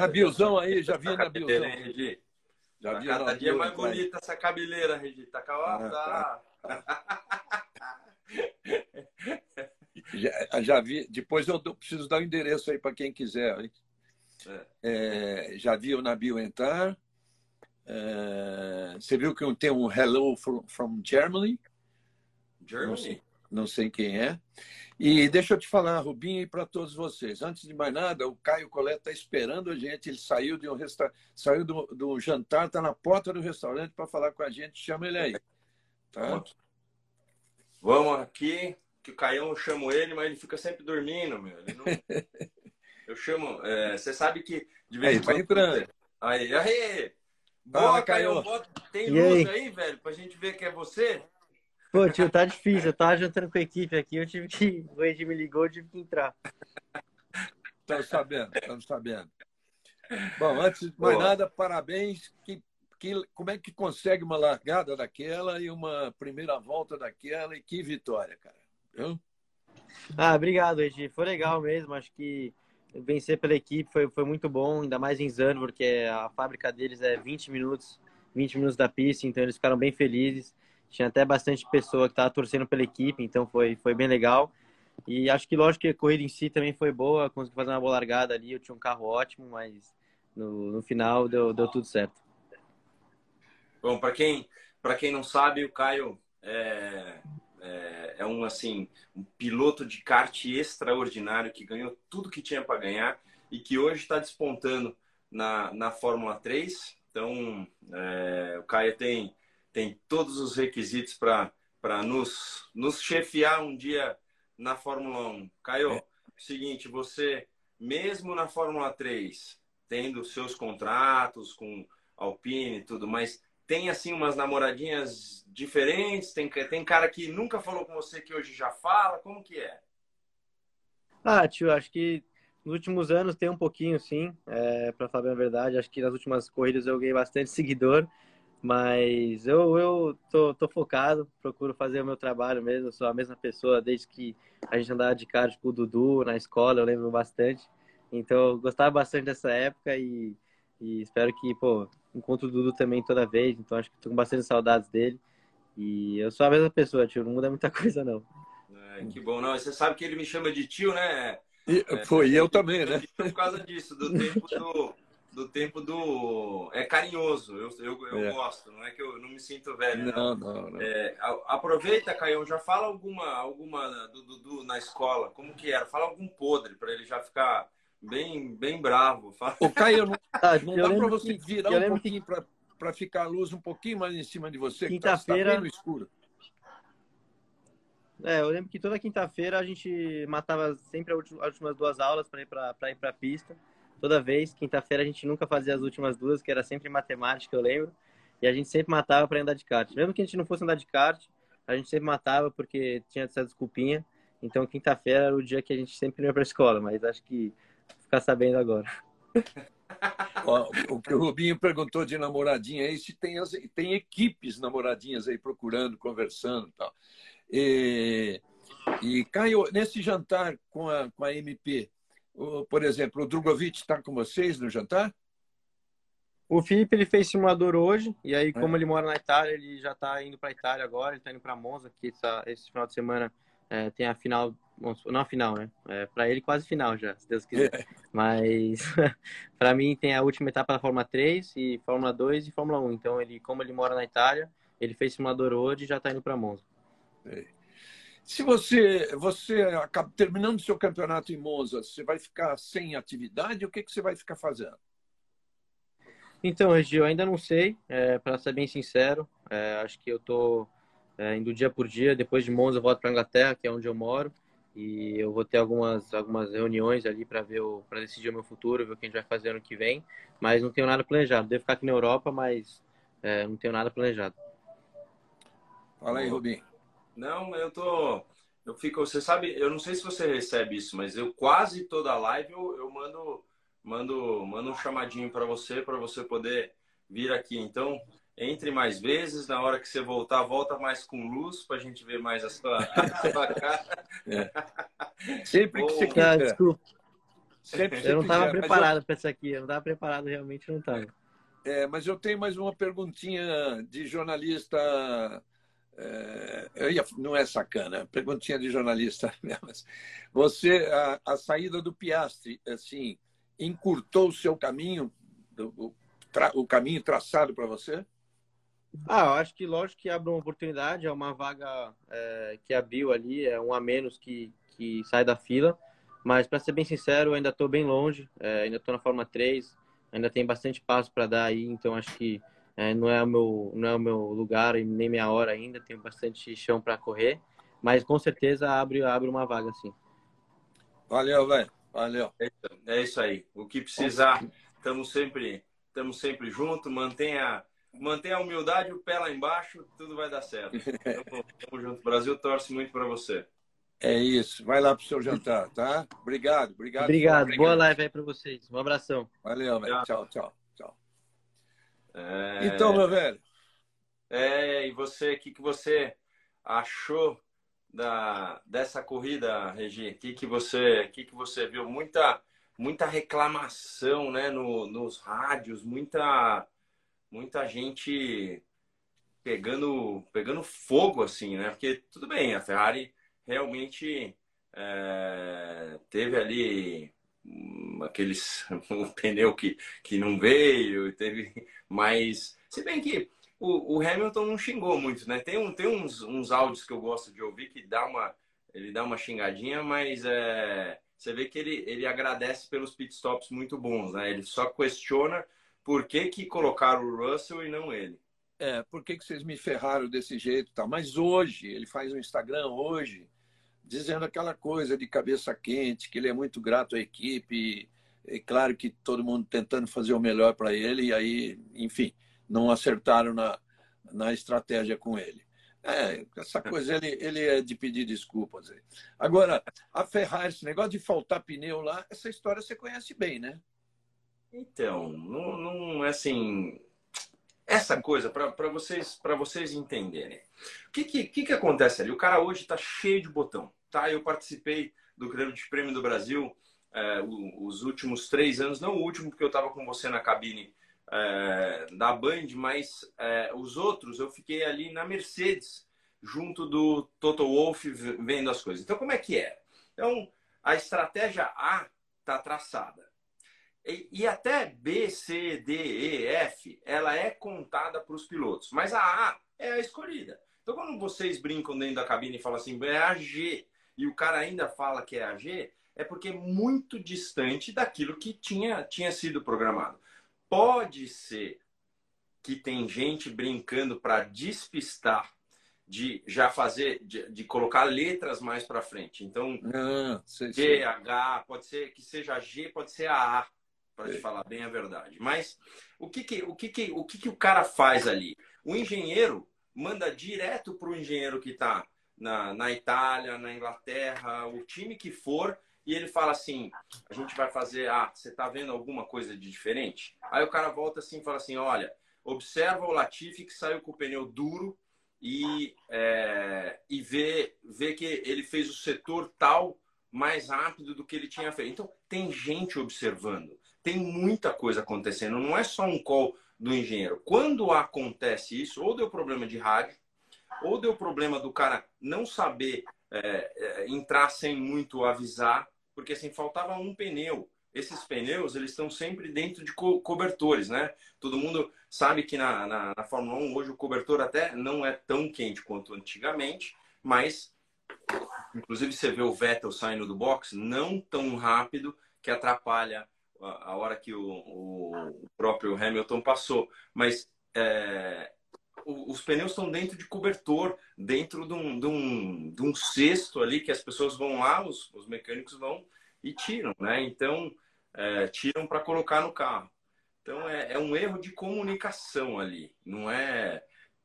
Nabilzão aí, já vi cabeleira, hein, Regi? Já Tá vi cada dia mais bonita essa cabeleira, Regi. Tá a... Ah, tá. Já, já vi. Depois eu preciso dar o endereço aí para quem quiser. hein? É. É, já vi o Nabil entrar. É, você viu que tem um Hello from, from Germany? Não Germany? sei, não sei quem é. E deixa eu te falar, Rubinho, e para todos vocês. Antes de mais nada, o Caio Colette está esperando a gente. Ele saiu de um resta... saiu do, do jantar, está na porta do restaurante para falar com a gente. Chama ele aí. Tá? Vamos aqui, que o Caião eu chamo ele, mas ele fica sempre dormindo, meu. Não... Eu chamo. é, você sabe que de vez em quando. entrando. Aí, aí! Fala, Boa, Caião. Caio. Boa. Tem luz aí? aí, velho, pra gente ver que é você? Pô, tio, tá difícil. Eu tava jantando com a equipe aqui, eu tive que. O Ed me ligou, eu tive que entrar. Estamos sabendo, estamos sabendo. Bom, antes de mais Boa. nada, parabéns. Que, que, como é que consegue uma largada daquela e uma primeira volta daquela? E que vitória, cara. Viu? Ah, obrigado, Ed. Foi legal mesmo. Acho que vencer pela equipe foi, foi muito bom, ainda mais em Zano, porque a fábrica deles é 20 minutos, 20 minutos da pista, então eles ficaram bem felizes. Tinha até bastante pessoa que estava torcendo pela equipe, então foi, foi bem legal. E acho que, lógico, que a corrida em si também foi boa, consegui fazer uma boa largada ali, eu tinha um carro ótimo, mas no, no final deu, deu tudo certo. Bom, para quem, quem não sabe, o Caio é, é, é um assim um piloto de kart extraordinário que ganhou tudo que tinha para ganhar e que hoje está despontando na, na Fórmula 3. Então, é, o Caio tem, tem todos os requisitos para nos, nos chefiar um dia na Fórmula 1. Caio, seguinte, você, mesmo na Fórmula 3, tendo seus contratos com Alpine e tudo, mas tem assim umas namoradinhas diferentes? Tem, tem cara que nunca falou com você que hoje já fala? Como que é? Ah, tio, acho que nos últimos anos tem um pouquinho, sim, é, para falar a verdade. Acho que nas últimas corridas eu ganhei bastante seguidor, mas eu, eu tô, tô focado, procuro fazer o meu trabalho mesmo. Eu sou a mesma pessoa desde que a gente andava de kart com o Dudu na escola, eu lembro bastante. Então, eu gostava bastante dessa época e, e espero que, pô, encontro o Dudu também toda vez. Então, acho que tô com bastante saudades dele. E eu sou a mesma pessoa, tio, não muda muita coisa, não. É, que bom, não. Você sabe que ele me chama de tio, né? E, foi eu também, né? Por causa disso, do tempo do. Do tempo do. É carinhoso, eu, eu, eu É. gosto, não é que eu não me sinto velho. Não. Não, não, não. É, aproveita, Caião, já fala alguma, alguma do Dudu na escola, como que era? Fala algum podre para ele já ficar bem, bem bravo. Fala- Ô, Caio, não, Ah, não dá para você que- virar um que pouquinho para para ficar a luz um pouquinho mais em cima de você, que tá, tá Quinta-feira- bem no escuro. É, eu lembro que toda quinta-feira a gente matava sempre as últimas- as últimas duas aulas para ir para ir para pista. Toda vez, quinta-feira a gente nunca fazia as últimas duas, que era sempre matemática, eu lembro. E a gente sempre matava para andar de kart. Mesmo que a gente não fosse andar de kart, a gente sempre matava porque tinha essa desculpinha. Então, quinta-feira era o dia que a gente sempre ia para a escola, mas acho que ficar sabendo agora. O que o Rubinho perguntou de namoradinha aí, se tem, as- tem equipes namoradinhas aí procurando, conversando e tal. E, e Caio, nesse jantar com a, com a MP, por exemplo, o Drogovic está com vocês no jantar? O Felipe ele fez simulador hoje, e É. aí, como ele mora na Itália, ele já tá indo pra Itália agora, ele tá indo pra Monza, que essa, esse final de semana é, tem a final, não a final, né? É, pra ele quase final já, se Deus quiser. Mas pra mim tem a última etapa da Fórmula 3, e Fórmula 2 e Fórmula 1. Então, ele, como ele mora na Itália, ele fez simulador hoje e já tá indo pra Monza. Se você, você acaba terminando seu campeonato em Monza, você vai ficar sem atividade? O que, que você vai ficar fazendo? Então, Regi, eu ainda não sei, é, para ser bem sincero. É, acho que eu tô é, indo dia por dia. Depois de Monza, eu volto para Inglaterra, que é onde eu moro, e eu vou ter algumas algumas reuniões ali para ver para decidir o meu futuro, ver o que a gente vai fazer ano que vem. Mas não tenho nada planejado. Devo ficar aqui na Europa, mas é, não tenho nada planejado. Fala aí, Rubinho. Não, eu tô. Eu fico. Você sabe, eu não sei se você recebe isso, mas eu quase toda live eu, eu mando, mando, mando um chamadinho para você, para você poder vir aqui. Então, entre mais vezes. Na hora que você voltar, volta mais com luz para a gente ver mais a sua, a sua cara. Sempre que você Ô, Ah, desculpa. Sempre eu não estava preparado eu... para isso aqui, eu não estava preparado, realmente não estava. É, mas eu tenho mais uma perguntinha de jornalista. É, ia, não é sacana, perguntinha de jornalista. Você, a, a saída do Piastri, assim, encurtou o seu caminho, o, tra, o caminho traçado para você? Ah, eu acho que lógico que abre uma oportunidade, é uma vaga é, que abriu ali, é um a menos que, que sai da fila. Mas para ser bem sincero, eu ainda estou bem longe, é, ainda estou na Fórmula 3, ainda tem bastante passo para dar aí, então acho que é, não, é o meu, não é o meu lugar e nem minha hora ainda, tenho bastante chão para correr, mas com certeza abre, abre uma vaga sim. Valeu, velho. Valeu. É isso aí. O que precisar, estamos sempre, estamos sempre juntos. Mantenha, mantenha a humildade, o pé lá embaixo, tudo vai dar certo. Tamo, junto. O Brasil torce muito para você. É isso. Vai lá para o seu jantar, tá? Obrigado, obrigado. Obrigado. Boa live aí para vocês. Um abração. Valeu, velho. Tchau, tchau, tchau. É... Então, meu velho. É, e você, o que, que você achou da, dessa corrida, Regi? O que, que, você, que, que você viu? Muita, muita reclamação né, no, nos rádios, muita, muita gente pegando, pegando fogo, assim, né? Porque tudo bem, a Ferrari realmente é, teve ali aqueles um pneu que, que não veio, teve mais. Se bem que o, o, Hamilton não xingou muito, né? Tem, um, tem uns, uns áudios que eu gosto de ouvir que dá uma, ele dá uma xingadinha, mas é, você vê que ele, ele agradece pelos pitstops muito bons, né? Ele só questiona por que, que colocaram o Russell e não ele. É, por que, que vocês me ferraram desse jeito tal? Mas hoje, ele faz um Instagram hoje, dizendo aquela coisa de cabeça quente, que ele é muito grato à equipe, é claro que todo mundo tentando fazer o melhor para ele, e aí, enfim, não acertaram na, na estratégia com ele. É, essa coisa ele, ele é de pedir desculpas. Agora, a Ferrari, esse negócio de faltar pneu lá, essa história você conhece bem, né? Então, não, não é assim. Essa coisa, para vocês, vocês entenderem. O que, que, que, que acontece ali? O cara hoje está cheio de botão tá? Eu participei do Grande Prêmio do Brasil é, os últimos três anos, não o último, porque eu estava com você na cabine é, da Band, mas é, os outros eu fiquei ali na Mercedes, junto do Toto Wolff, vendo as coisas. Então, como é que é? Então, a estratégia A está traçada. E, e, até B, C, D, E, F, ela é contada para os pilotos. Mas a A é a escolhida. Então, quando vocês brincam dentro da cabine e falam assim, é a G, e o cara ainda fala que é AG, é porque é muito distante daquilo que tinha, tinha sido programado. Pode ser que tem gente brincando para despistar de já fazer, de, de colocar letras mais para frente. Então, ah, sei, G, H, pode ser que seja G, pode ser A, para te falar bem a verdade. Mas o que que, o que que, o que que o cara faz ali? O engenheiro manda direto para o engenheiro que está na, na Itália, na Inglaterra, o time que for, e ele fala assim: a gente vai fazer, ah, você está vendo alguma coisa de diferente? Aí o cara volta assim e fala assim: olha, observa o Latifi que saiu com o pneu duro e, é, e vê, vê que ele fez o setor tal mais rápido do que ele tinha feito. Então, tem gente observando, tem muita coisa acontecendo, não é só um call do engenheiro. Quando acontece isso, ou deu problema de rádio, ou deu problema do cara não saber é, é, entrar sem muito avisar, porque assim, faltava um pneu. Esses pneus, eles estão sempre dentro de co cobertores, né? Todo mundo sabe que na, na, na Fórmula 1 hoje o cobertor até não é tão quente quanto antigamente, mas inclusive você vê o Vettel saindo do box não tão rápido que atrapalha a, hora que o, o, próprio Hamilton passou. Mas é, os pneus estão dentro de cobertor, dentro de um, de, um, de um cesto ali que as pessoas vão lá, os, os mecânicos vão e tiram, né? Então, é, tiram para colocar no carro. Então, é, é, um erro de comunicação ali, não é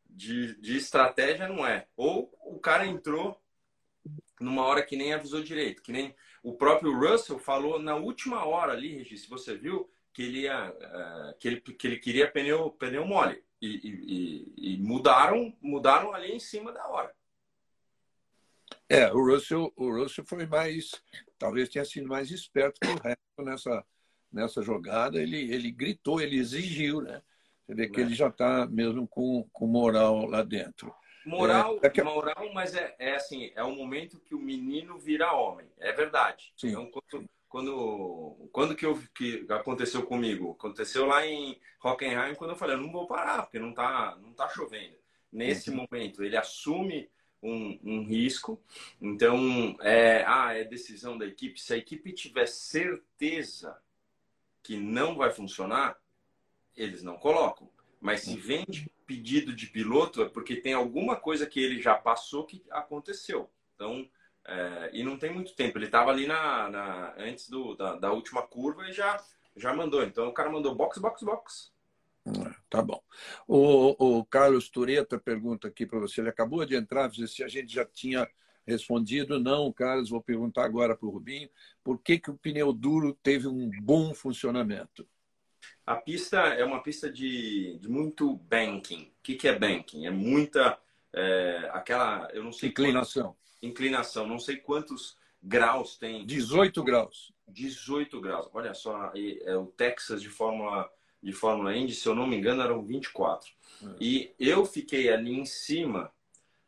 de, de estratégia, não é. Ou o cara entrou numa hora que nem avisou direito, que nem o próprio Russell falou na última hora ali, Regis, você viu, que ele, ia, uh, que ele, que ele queria pneu, pneu mole e, e, e, mudaram, mudaram ali em cima da hora. É, o Russell, o Russell foi mais, talvez tenha sido mais esperto que o resto nessa, nessa jogada. Ele, ele gritou, ele exigiu, né? Você vê que é. ele já está mesmo com, com moral lá dentro. Moral, é, é que... moral, mas é, é assim, é o momento que o menino vira homem. É verdade. Sim. Então, quando, quando, quando que, eu, que aconteceu comigo? Aconteceu lá em Hockenheim, quando eu falei, eu não vou parar, porque não tá, não tá chovendo. Nesse uhum. momento, ele assume um, um, risco. Então, é, ah, é decisão da equipe. Se a equipe tiver certeza que não vai funcionar, eles não colocam. Mas se vem de pedido de piloto, é porque tem alguma coisa que ele já passou que aconteceu. Então, é, e não tem muito tempo. Ele estava ali na, na antes do, da, da, última curva e já, já mandou. Então, o cara mandou box, box, box. Ah, tá bom. O, o Carlos Tureta pergunta aqui para você. Ele acabou de entrar, se a gente já tinha respondido. Não, Carlos, vou perguntar agora para o Rubinho. Por que, que o pneu duro teve um bom funcionamento? A pista é uma pista de, de muito banking. O que, que é banking? É muita. É, aquela. Eu não sei. Inclinação. Inclinação. Não sei quantos graus tem. 18 graus. 18 graus. Olha só, é o Texas de Fórmula, de Fórmula Indy, se eu não me engano, eram 24. É. E eu fiquei ali em cima.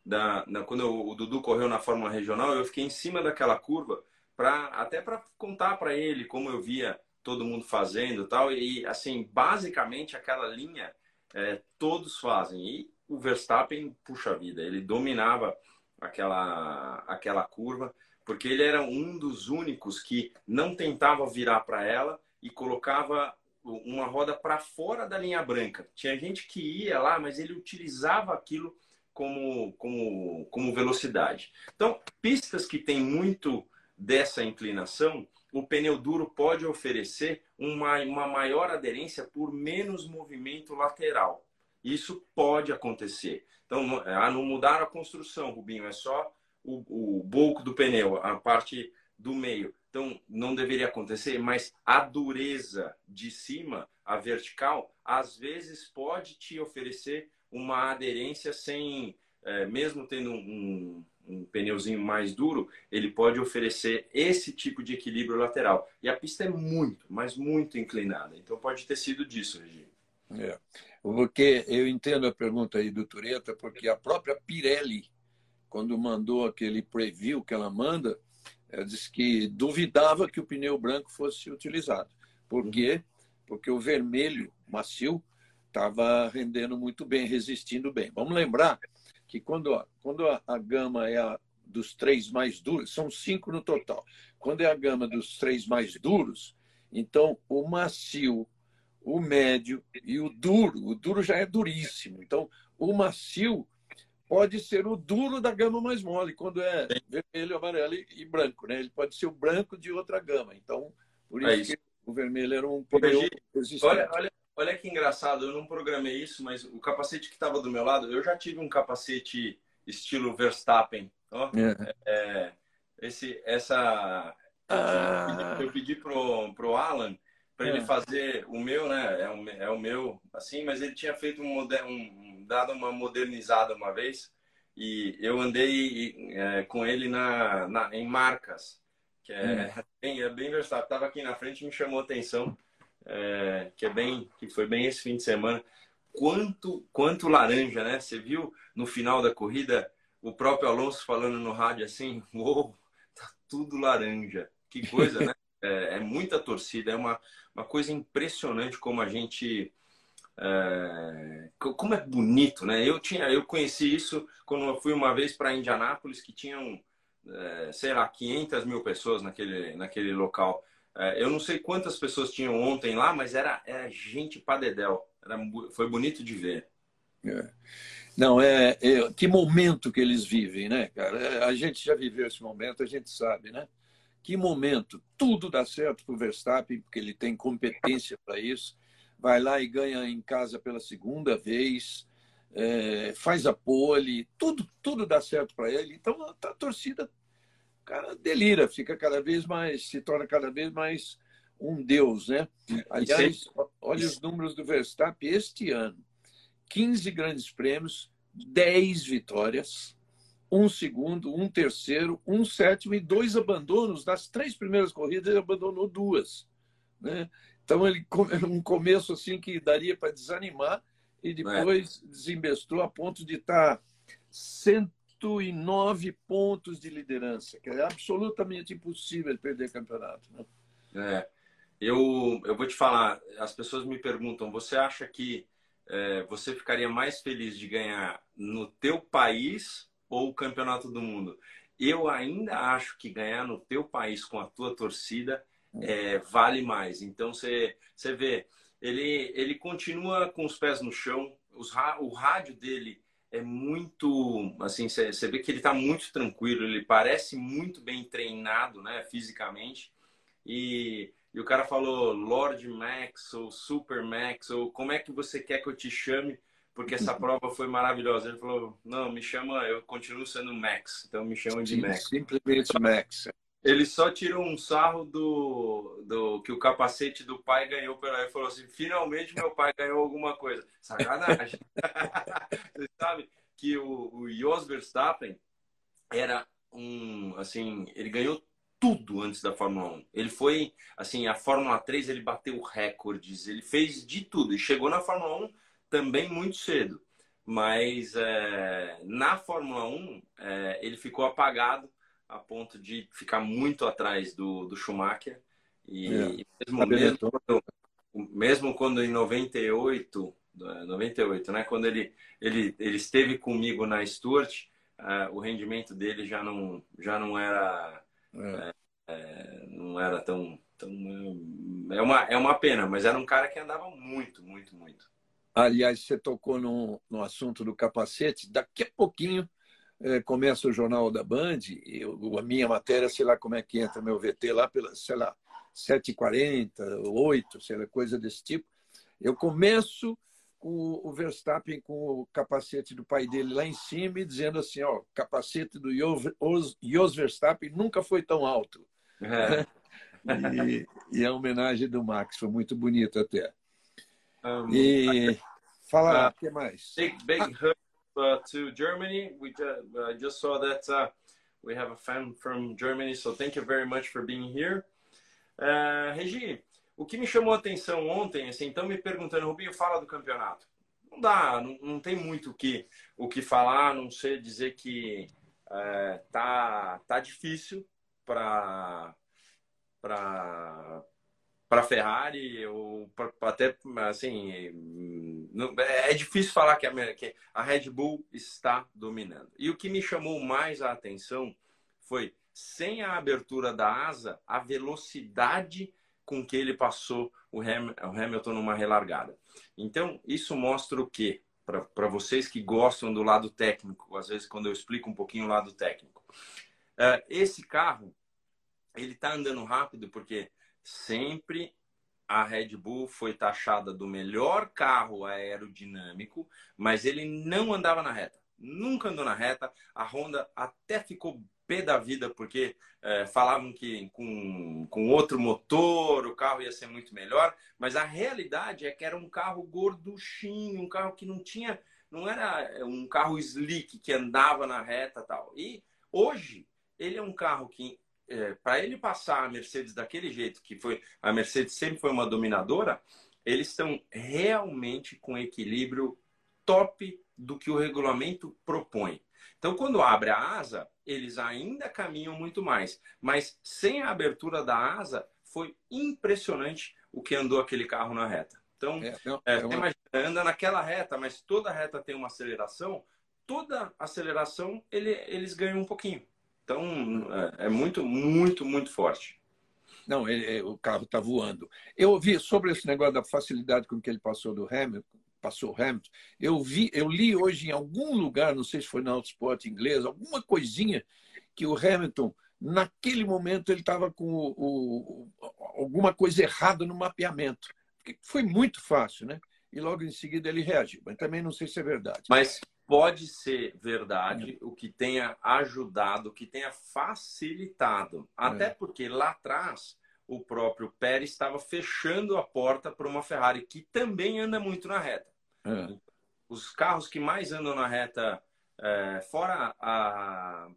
Da, na, quando o Dudu correu na Fórmula Regional, eu fiquei em cima daquela curva, pra, até para contar para ele como eu via todo mundo fazendo tal. E, assim, basicamente aquela linha é, todos fazem. E o Verstappen, puxa vida, ele dominava aquela, aquela curva, porque ele era um dos únicos que não tentava virar para ela e colocava uma roda para fora da linha branca. Tinha gente que ia lá, mas ele utilizava aquilo como, como, como velocidade. Então, pistas que tem muito dessa inclinação, o pneu duro pode oferecer uma, uma maior aderência por menos movimento lateral. Isso pode acontecer. Então, ah, não mudar a construção, Rubinho, é só o, o bulco do pneu, a parte do meio. Então, não deveria acontecer, mas a dureza de cima, a vertical, às vezes pode te oferecer uma aderência sem, é, mesmo tendo um, um pneuzinho mais duro, ele pode oferecer esse tipo de equilíbrio lateral. E a pista é muito, mas muito inclinada. Então pode ter sido disso, Regi. É. Porque eu entendo a pergunta aí do Tureta, porque a própria Pirelli, quando mandou aquele preview que ela manda, ela disse que duvidava que o pneu branco fosse utilizado. Por quê? Porque o vermelho macio estava rendendo muito bem, resistindo bem. Vamos lembrar que quando, quando a, a gama é a dos três mais duros, são cinco no total. Quando é a gama dos três mais duros, então o macio, o médio e o duro, o duro já é duríssimo. Então, o macio pode ser o duro da gama mais mole, quando é vermelho, amarelo e branco, né? Ele pode ser o branco de outra gama. Então, por isso, é isso. que o vermelho era um pneu. Olha, olha, Olha que engraçado, eu não programei isso, mas o capacete que estava do meu lado, eu já tive um capacete estilo Verstappen. Ó, é. É, esse, essa, ah. eu pedi pro, pro Alan para é. ele fazer o meu, né? É o, é o meu, assim, mas ele tinha feito um, um dado uma modernizada uma vez e eu andei é, com ele na, na, em marcas, que é, hum. bem, é bem versátil. Tava aqui na frente me chamou a atenção é, que é bem, que foi bem esse fim de semana. Quanto, quanto laranja, né? Você viu no final da corrida o próprio Alonso falando no rádio assim, uou, tá tudo laranja. Que coisa, né? É, é, muita torcida, é uma, uma coisa impressionante como a gente é, como é bonito, né? Eu tinha, eu conheci isso quando eu fui uma vez para Indianápolis que tinham, é, sei lá, 500 mil pessoas naquele, naquele local. É, eu não sei quantas pessoas tinham ontem lá, mas era, era gente para dedéu. Era, foi bonito de ver. É. Não, é, é, que momento que eles vivem, né, cara? É, a gente já viveu esse momento, a gente sabe, né? Que momento. Tudo dá certo para o Verstappen, porque ele tem competência para isso. Vai lá e ganha em casa pela segunda vez, é, faz a pole, tudo, tudo dá certo para ele. Então a, a torcida cara delira, fica cada vez mais, se torna cada vez mais um deus, né? Aliás, olha os números do Verstappen este ano: 15 grandes prêmios, 10 vitórias, um segundo, um terceiro, um sétimo e dois abandonos. Das três primeiras corridas, ele abandonou duas. Né? Então, ele um começo assim que daria para desanimar e depois é. desinvestou a ponto de estar 109 pontos de liderança, que é absolutamente impossível perder campeonato. Né? É. Eu, eu vou te falar, as pessoas me perguntam, você acha que é, você ficaria mais feliz de ganhar no teu país ou o campeonato do mundo? Eu ainda acho que ganhar no teu país com a tua torcida é, vale mais. Então você, vê, ele, ele continua com os pés no chão, os, o rádio dele é muito, assim, você vê que ele está muito tranquilo, ele parece muito bem treinado, né, fisicamente. E, e o cara falou Lord Max ou Super Max ou como é que você quer que eu te chame? Porque essa prova foi maravilhosa. Ele falou: não, me chama, eu continuo sendo Max, então me chamam de Max. Simplesmente Max. Ele só tirou um sarro do, do que o capacete do pai ganhou pela. Ele falou assim: finalmente meu pai ganhou alguma coisa. Sacanagem. Você sabe que o, o Jos Verstappen era um. Assim, ele ganhou tudo antes da Fórmula 1. Ele foi, assim, a Fórmula 3 ele bateu recordes, ele fez de tudo e chegou na Fórmula 1 também muito cedo. Mas é, na Fórmula 1 é, ele ficou apagado a ponto de ficar muito atrás do, do Schumacher. E é. mesmo, mesmo, quando, mesmo quando em 98, 98, né? Quando ele, ele, ele esteve comigo na Stuart, uh, o rendimento dele já não, já não era é. É, não era tão, tão é uma é uma pena, mas era um cara que andava muito, muito, muito. Aliás, você tocou no, no assunto do capacete. Daqui a pouquinho é, começa o Jornal da Band, eu, a minha matéria, sei lá como é que entra meu VT lá, pela, sei lá, 7h40, 8, sei lá, coisa desse tipo. Eu começo com o Verstappen com o capacete do pai dele lá em cima e dizendo assim, ó, capacete do Jos Verstappen nunca foi tão alto. É. e, e, a homenagem do Max foi muito bonita até. Um, e fala, o uh, que mais? Big, big ah, uh, to Germany. We just, uh, just saw that uh, we have a fan from Germany, so thank you very much for being here. Uh, Regi, o que me chamou a atenção ontem, assim, então me perguntando, Rubinho, fala do campeonato. Não dá, não, não tem muito o que, o que falar, não sei dizer que é, tá, tá difícil para para Ferrari ou pra, até assim é difícil falar que a, que a Red Bull está dominando. E o que me chamou mais a atenção foi sem a abertura da asa, a velocidade com que ele passou o, Ham, o Hamilton numa relargada. Então, isso mostra o quê? Para vocês que gostam do lado técnico, às vezes quando eu explico um pouquinho o lado técnico. Uh, esse carro, ele está andando rápido porque sempre a Red Bull foi taxada do melhor carro aerodinâmico, mas ele não andava na reta. Nunca andou na reta. A Honda até ficou pé da vida, porque é, falavam que com, com outro motor o carro ia ser muito melhor, mas a realidade é que era um carro gorduchinho, um carro que não tinha, não era é, um carro slick que andava na reta tal. E hoje ele é um carro que é, para ele passar a Mercedes daquele jeito, que foi a Mercedes sempre foi uma dominadora, eles estão realmente com equilíbrio top do que o regulamento propõe. Então, quando abre a asa, eles ainda caminham muito mais. Mas sem a abertura da asa, foi impressionante o que andou aquele carro na reta. Então, é, não, é, é uma... imagina, anda naquela reta, mas toda reta tem uma aceleração, toda aceleração ele, eles ganham um pouquinho. Então, é, é muito, muito, muito forte. Não, ele, é, o carro está voando. Eu ouvi sobre esse negócio da facilidade com que ele passou do Hamilton, passou Hamilton. Eu vi, eu li hoje em algum lugar, não sei se foi na Autosport inglês, alguma coisinha que o Hamilton naquele momento ele estava com o, o, alguma coisa errada no mapeamento. Foi muito fácil, né? E logo em seguida ele reagiu. Mas também não sei se é verdade. Mas pode ser verdade é. o que tenha ajudado, o que tenha facilitado. Até é. porque lá atrás o próprio Pérez estava fechando a porta para uma Ferrari que também anda muito na reta. É. Os carros que mais andam na reta é, fora a,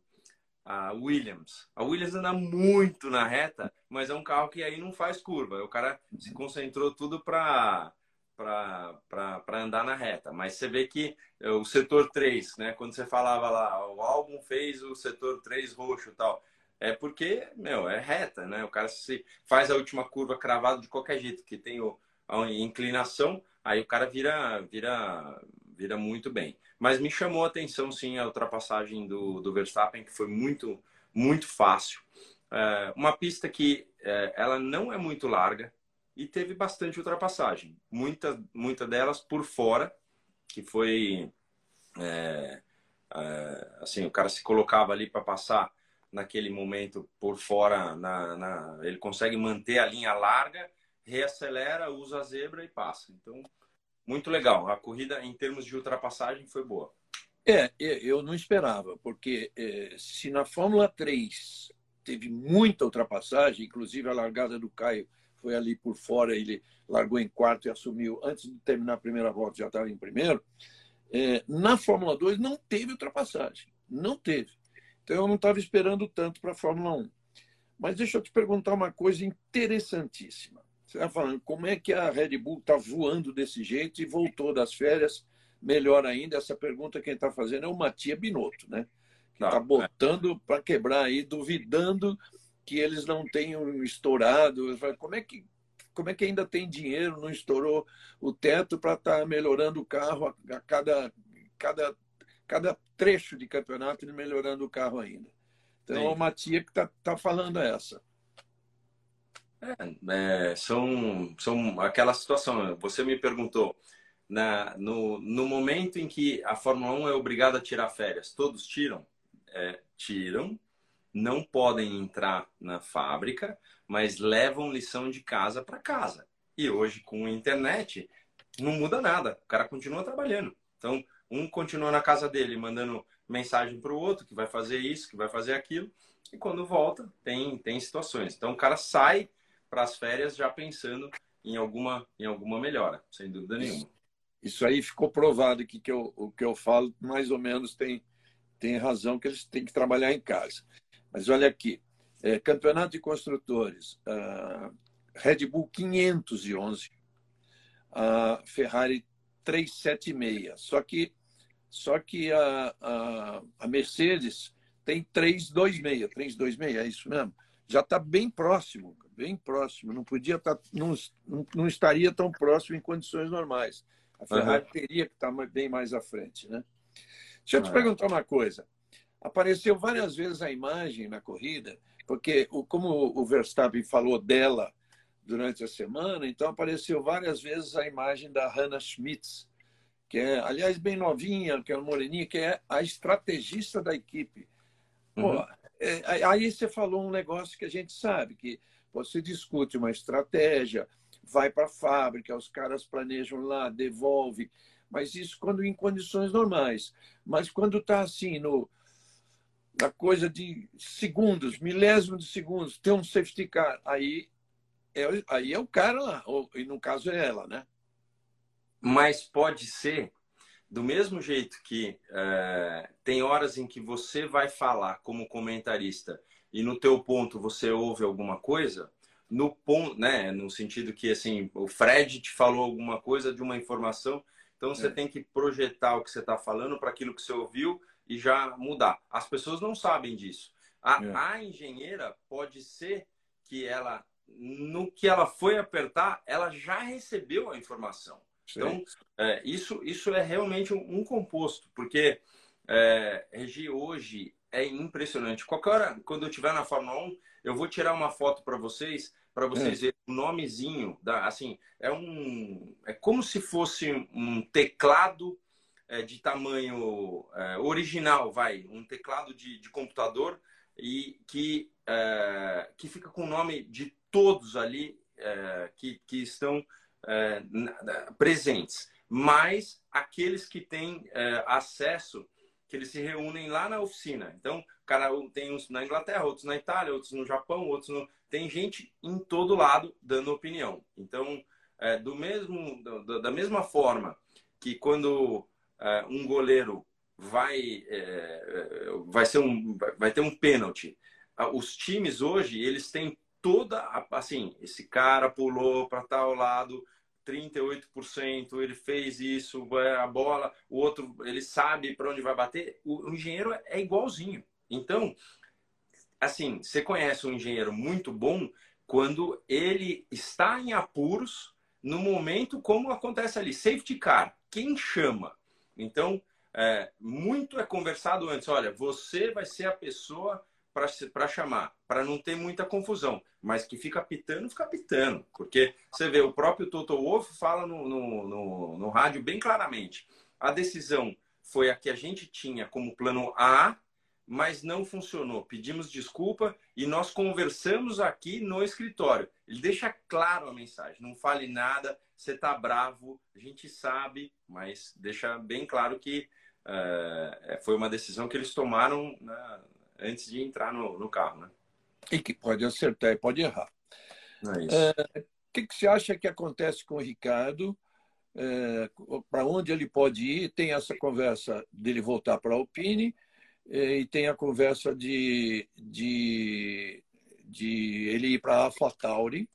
a Williams. A Williams anda muito na reta, mas é um carro que aí não faz curva. O cara se concentrou tudo para para andar na reta. Mas você vê que o setor 3, né? Quando você falava lá, o álbum fez o setor 3 roxo tal. É porque, meu, é reta, né? O cara se faz a última curva cravado de qualquer jeito, que tem o, a inclinação, aí o cara vira, vira, vira muito bem. Mas me chamou a atenção, sim, a ultrapassagem do, do Verstappen, que foi muito, muito fácil. É, uma pista que é, ela não é muito larga e teve bastante ultrapassagem. Muita, muita delas por fora, que foi... É, é assim, o cara se colocava ali para passar naquele momento por fora, na, na, ele consegue manter a linha larga, reacelera, usa a zebra e passa. Então, muito legal. A corrida, em termos de ultrapassagem, foi boa. É, eu não esperava, porque é, se na Fórmula 3 teve muita ultrapassagem, inclusive a largada do Caio foi ali por fora, ele largou em quarto e assumiu, antes de terminar a primeira volta, já estava em primeiro. É, na Fórmula 2 não teve ultrapassagem, não teve. Então eu não estava esperando tanto para a Fórmula 1. Mas deixa eu te perguntar uma coisa interessantíssima. Você está falando como é que a Red Bull está voando desse jeito e voltou das férias. Melhor ainda, essa pergunta quem está fazendo é o Matia Binotto, né? Que está botando para quebrar aí, duvidando que eles não tenham estourado. Como é que como é que ainda tem dinheiro, não estourou o teto para estar tá melhorando o carro a, a cada, cada cada trecho de campeonato e melhorando o carro ainda. Então, Sim. é o Matia que está tá falando essa. É, é, são, são aquela situação. Você me perguntou, na, no, no momento em que a Fórmula 1 é obrigada a tirar férias, todos tiram? É, tiram, não podem entrar na fábrica, mas levam lição de casa para casa. E hoje, com a internet, não muda nada. O cara continua trabalhando. Então, um continua na casa dele mandando mensagem para o outro que vai fazer isso, que vai fazer aquilo. E quando volta, tem, tem situações. Então o cara sai para as férias já pensando em alguma, em alguma melhora, sem dúvida nenhuma. Isso aí ficou provado que, que eu, o que eu falo mais ou menos tem, tem razão que eles têm que trabalhar em casa. Mas olha aqui, é, campeonato de construtores, uh, Red Bull 511, a Ferrari 376. Só que só que a, a, a Mercedes tem 326, 326, é isso mesmo? Já está bem próximo, bem próximo. Não podia estar, tá, não, não estaria tão próximo em condições normais. A Ferrari uhum. teria que estar tá bem mais à frente, né? Deixa eu te perguntar uma coisa. Apareceu várias vezes a imagem na corrida, porque como o Verstappen falou dela durante a semana, então apareceu várias vezes a imagem da Hannah Schmitz, que é, aliás, bem novinha, que é uma moreninha, que é a estrategista da equipe. Pô, uhum. é, aí você falou um negócio que a gente sabe, que você discute uma estratégia, vai para a fábrica, os caras planejam lá, devolve, mas isso quando em condições normais. Mas quando está assim, no, na coisa de segundos, milésimo de segundos, tem um safety car, aí é, aí é o cara lá, ou, e no caso é ela, né? Mas pode ser do mesmo jeito que é, tem horas em que você vai falar como comentarista e no teu ponto você ouve alguma coisa, no ponto, né, no sentido que assim o Fred te falou alguma coisa de uma informação, então você é. tem que projetar o que você está falando para aquilo que você ouviu e já mudar. As pessoas não sabem disso. A, é. a engenheira pode ser que ela no que ela foi apertar, ela já recebeu a informação. Então, é, isso, isso é realmente um, um composto, porque é, Regi hoje é impressionante. Qualquer hora, quando eu estiver na Fórmula 1, eu vou tirar uma foto para vocês, para vocês é. verem o nomezinho. Da, assim, é, um, é como se fosse um teclado é, de tamanho é, original, vai, um teclado de, de computador e que, é, que fica com o nome de todos ali é, que, que estão é, presentes, mas aqueles que têm é, acesso, que eles se reúnem lá na oficina. Então, cara tem uns na Inglaterra, outros na Itália, outros no Japão, outros no... tem gente em todo lado dando opinião. Então, é, do mesmo da mesma forma que quando um goleiro vai, é, vai, ser um, vai ter um pênalti. Os times hoje, eles têm toda, assim, esse cara pulou para tal lado, 38%, ele fez isso, a bola, o outro, ele sabe para onde vai bater. O, o engenheiro é igualzinho. Então, assim, você conhece um engenheiro muito bom quando ele está em apuros no momento como acontece ali, safety car, quem chama? Então, é, muito é conversado antes, olha, você vai ser a pessoa para chamar, para não ter muita confusão, mas que fica pitando, fica pitando, porque você vê, o próprio Toto Wolff fala no, no, no, no rádio bem claramente, a decisão foi a que a gente tinha como plano A, mas não funcionou. Pedimos desculpa e nós conversamos aqui no escritório. Ele deixa claro a mensagem, não fale nada, você está bravo, a gente sabe, mas deixa bem claro que uh, foi uma decisão que eles tomaram né, antes de entrar no, no, carro. Né? E que pode acertar e pode errar. É o que, que você acha que acontece com o Ricardo? É, para onde ele pode ir? Tem essa conversa dele voltar para a Alpine e tem a conversa de, de, de ele ir para a AlphaTauri,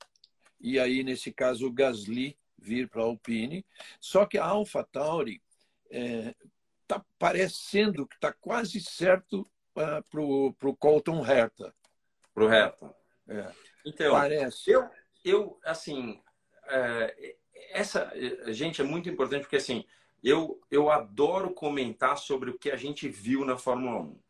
e aí, nesse caso, o Gasly vir para a Alpine. Só que a AlphaTauri é, tá parecendo que está quase certo uh, é, para o Colton Herta. Para o Herta. É. Então, Parece. Eu, eu assim, é, essa, gente, é muito importante porque, assim, eu, eu adoro comentar sobre o que a gente viu na Fórmula 1.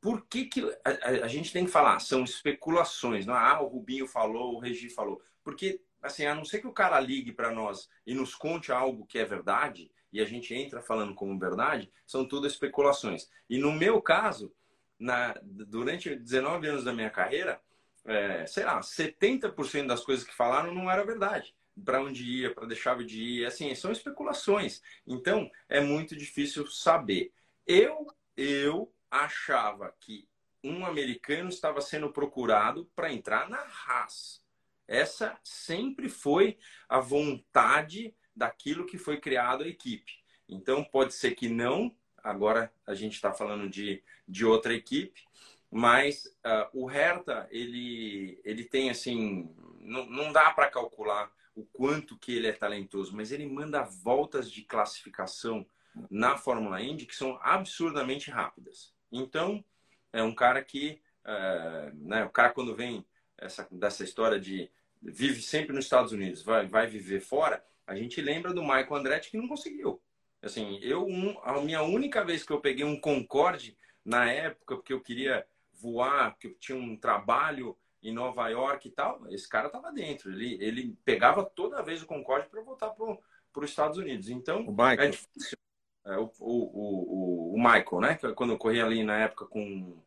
Por que, que a, a, gente tem que falar? São especulações. Não é, ah, o Rubinho falou, o Regi falou. Porque, assim, a não ser que o cara ligue para nós e nos conte algo que é verdade, e a gente entra falando como verdade, são tudo especulações. E no meu caso, na, durante 19 anos da minha carreira, é, sei lá, 70% das coisas que falaram não era verdade para onde ia, para deixar de ir, assim, são especulações. Então, é muito difícil saber. Eu, eu achava que um americano estava sendo procurado para entrar na Haas. Essa sempre foi a vontade daquilo que foi criado a equipe. Então, pode ser que não, agora a gente está falando de, de outra equipe, mas uh, o Hertha, ele, ele tem assim, não, não dá para calcular o quanto que ele é talentoso, mas ele manda voltas de classificação na Fórmula Indy que são absurdamente rápidas. Então, é um cara que, é, né, o cara quando vem essa, dessa história de vive sempre nos Estados Unidos, vai, vai viver fora, a gente lembra do Michael Andretti que não conseguiu. Assim, eu, um, a minha única vez que eu peguei um Concorde na época, porque eu queria voar, porque eu tinha um trabalho em Nova York e tal, esse cara estava dentro. Ele, ele pegava toda vez o Concorde para voltar para os Estados Unidos. Então, o Michael. é difícil. É, o, o, o, o, Michael, né? Quando eu corri ali na época com,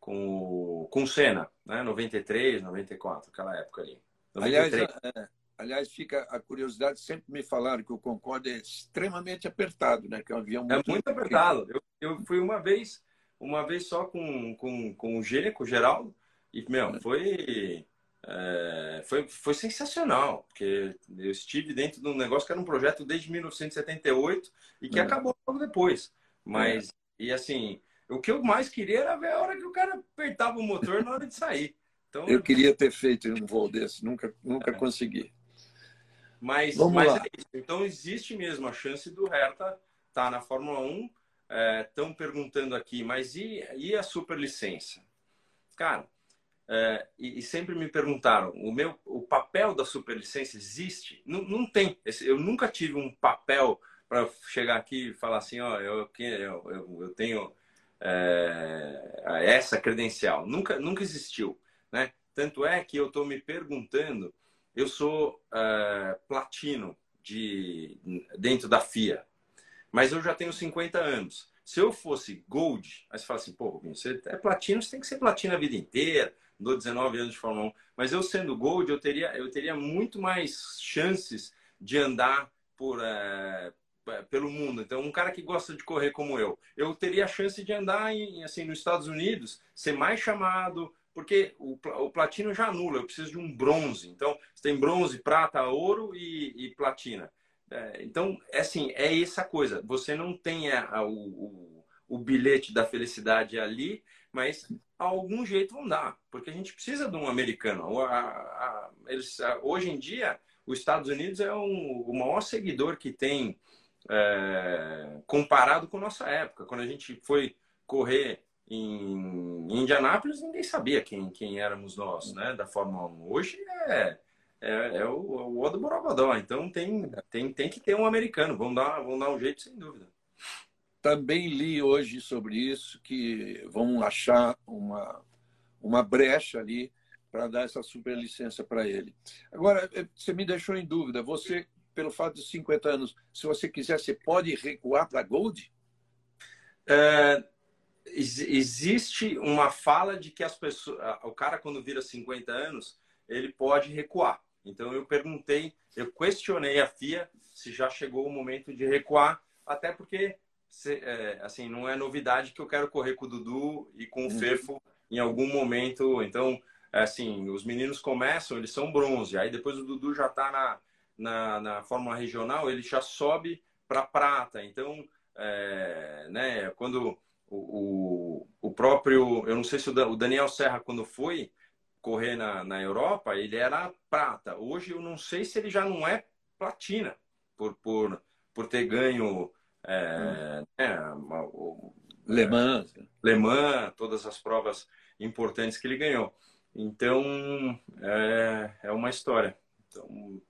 com, com o Senna, né? 93, 94, aquela época ali. 93. Aliás, é, aliás, fica a curiosidade, sempre me falaram que o Concorde é extremamente apertado, né? Que é um avião muito... É muito apertado. Eu, eu fui uma vez, uma vez só com, com, com o G, com o Geraldo, e, meu, foi, é, foi, foi sensacional, porque eu estive dentro de um negócio que era um projeto desde 1978 e que é. acabou logo depois. Mas, é. e assim, o que eu mais queria era ver a hora que o cara apertava o motor na hora de sair. Então, eu queria ter feito um voo desse, nunca, nunca é. consegui. Mas, Vamos mas lá. É então existe mesmo a chance do Hertha estar tá na Fórmula 1. Estão é, perguntando aqui, mas e, e a superlicença? Cara, é, e, sempre me perguntaram: o meu o papel da superlicença existe? Não, não tem. Eu nunca tive um papel para chegar aqui e falar assim: ó, eu, eu, eu, eu tenho é, essa credencial. Nunca, nunca existiu. Né? Tanto é que eu estou me perguntando: eu sou é, platino de, dentro da FIA, mas eu já tenho 50 anos. Se eu fosse gold, aí você fala assim, pô, você é platino, você tem que ser platino a vida inteira dou 19 anos de Fórmula 1. Mas eu sendo Gold, eu teria, eu teria muito mais chances de andar por, é, pelo mundo. Então, um cara que gosta de correr como eu, eu teria a chance de andar em, assim, nos Estados Unidos, ser mais chamado, porque o, o platino já anula, eu preciso de um bronze. Então, você tem bronze, prata, ouro e, e platina. É, então, é assim, é essa coisa. Você não tem a, a, o, o bilhete da felicidade ali, mas algum jeito vão dar, porque a gente precisa de um americano. A, a, eles, a, hoje em dia, os Estados Unidos é um, o maior seguidor que tem é, comparado com nossa época. Quando a gente foi correr em Indianápolis, ninguém sabia quem, quem éramos nós, né, da Fórmula 1. Hoje é, é, é o, o O do Borogodó, então tem, tem, tem que ter um americano, vão dar, vão dar um jeito, sem dúvida. Também li hoje sobre isso, que vão achar uma, uma brecha ali para dar essa superlicença para ele. Agora, eh, você me deixou em dúvida. Você, pelo fato de 50 anos, se você quiser, você pode recuar para Gold? É, existe uma fala de que as pessoas, o cara quando vira 50 anos, ele pode recuar. Então eu perguntei, eu questionei a FIA se já chegou o momento de recuar, até porque se, é, assim não é novidade que eu quero correr com o Dudu e com o uhum. Fefo em algum momento. Então é assim, os meninos começam, eles são bronze, aí depois o Dudu já está na, na, na Fórmula Regional, ele já sobe para prata. Então, é, né, quando o, o, o, próprio, eu não sei se o Daniel Serra, quando foi correr na, na Europa, ele era prata. Hoje eu não sei se ele já não é platina, por, por, por ter ganho é, hum. né, o, Le Mans. Le Mans, todas as provas importantes que ele ganhou. Então, é, é uma história. Então,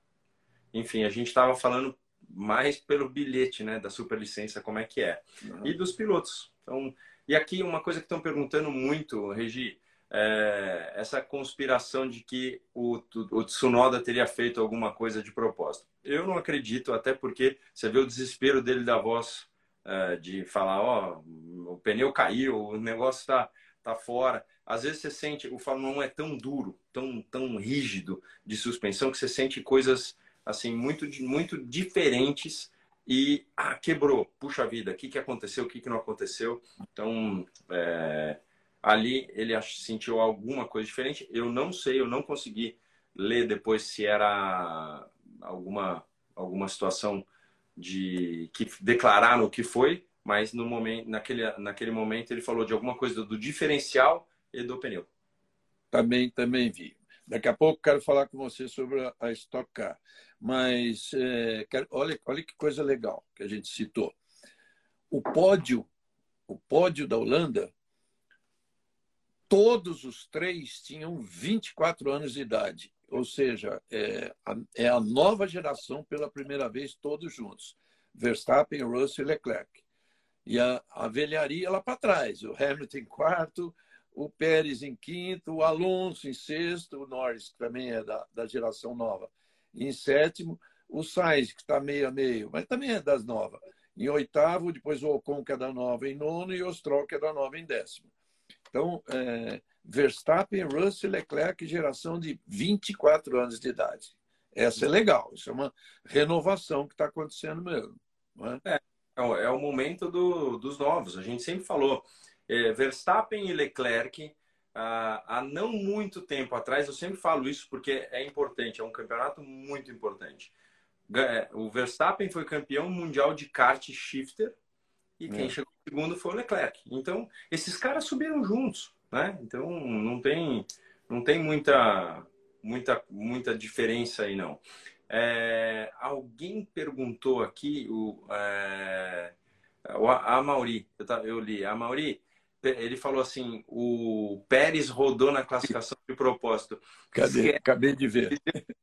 enfim, a gente estava falando mais pelo bilhete, né, da superlicença, como é que é. Uhum. E dos pilotos. Então, e aqui uma coisa que estão perguntando muito, Regi, é essa conspiração de que o, o Tsunoda teria feito alguma coisa de propósito. Eu não acredito, até porque você vê o desespero dele da voz é, de falar, ó, oh, o pneu caiu, o negócio está tá fora às vezes você sente, o Fórmula 1 é tão duro, tão, tão rígido de suspensão que você sente coisas assim muito, muito diferentes e ah, quebrou, puxa vida, o que, que aconteceu, o que, que não aconteceu. Então, é, ali ele sentiu alguma coisa diferente. Eu não sei, eu não consegui ler depois se era alguma, alguma situação de que declararam o que foi, mas no momento, naquele, naquele momento ele falou de alguma coisa do diferencial e do pneu. Também, também vi. Daqui a pouco quero falar com você sobre a Stock Car. Mas é, quero, olha, olha que coisa legal que a gente citou. O pódio, o pódio da Holanda, todos os três tinham 24 anos de idade. Ou seja, é a, é a nova geração pela primeira vez, todos juntos. Verstappen, Russell e Leclerc. E a, a velharia lá para trás. O Hamilton em quarto, o Pérez em quinto, o Alonso em sexto, o Norris, que também é da, da geração nova, em sétimo, o Sainz, que está meio a meio, mas também é das novas, em oitavo, depois o Ocon, que é da nova, em nono, e o Stroll, que é da nova, em décimo. Então, é, Verstappen, Russell, Leclerc, geração de 24 anos de idade. Essa é legal, isso é uma renovação que está acontecendo mesmo. É? É, é, o momento do, dos novos, a gente sempre falou é, Verstappen e Leclerc, há não muito tempo atrás, eu sempre falo isso porque é importante, é um campeonato muito importante. É, o Verstappen foi campeão mundial de kart shifter e quem é. chegou segundo foi o Leclerc. Então, esses caras subiram juntos, né? Então, não tem, não tem muita, muita, muita diferença aí, não. É, alguém perguntou aqui, o, é, a Mauri, eu, eu li, a Mauri, ele falou assim: o Pérez rodou na classificação de propósito. Cadê? Acabei de ver.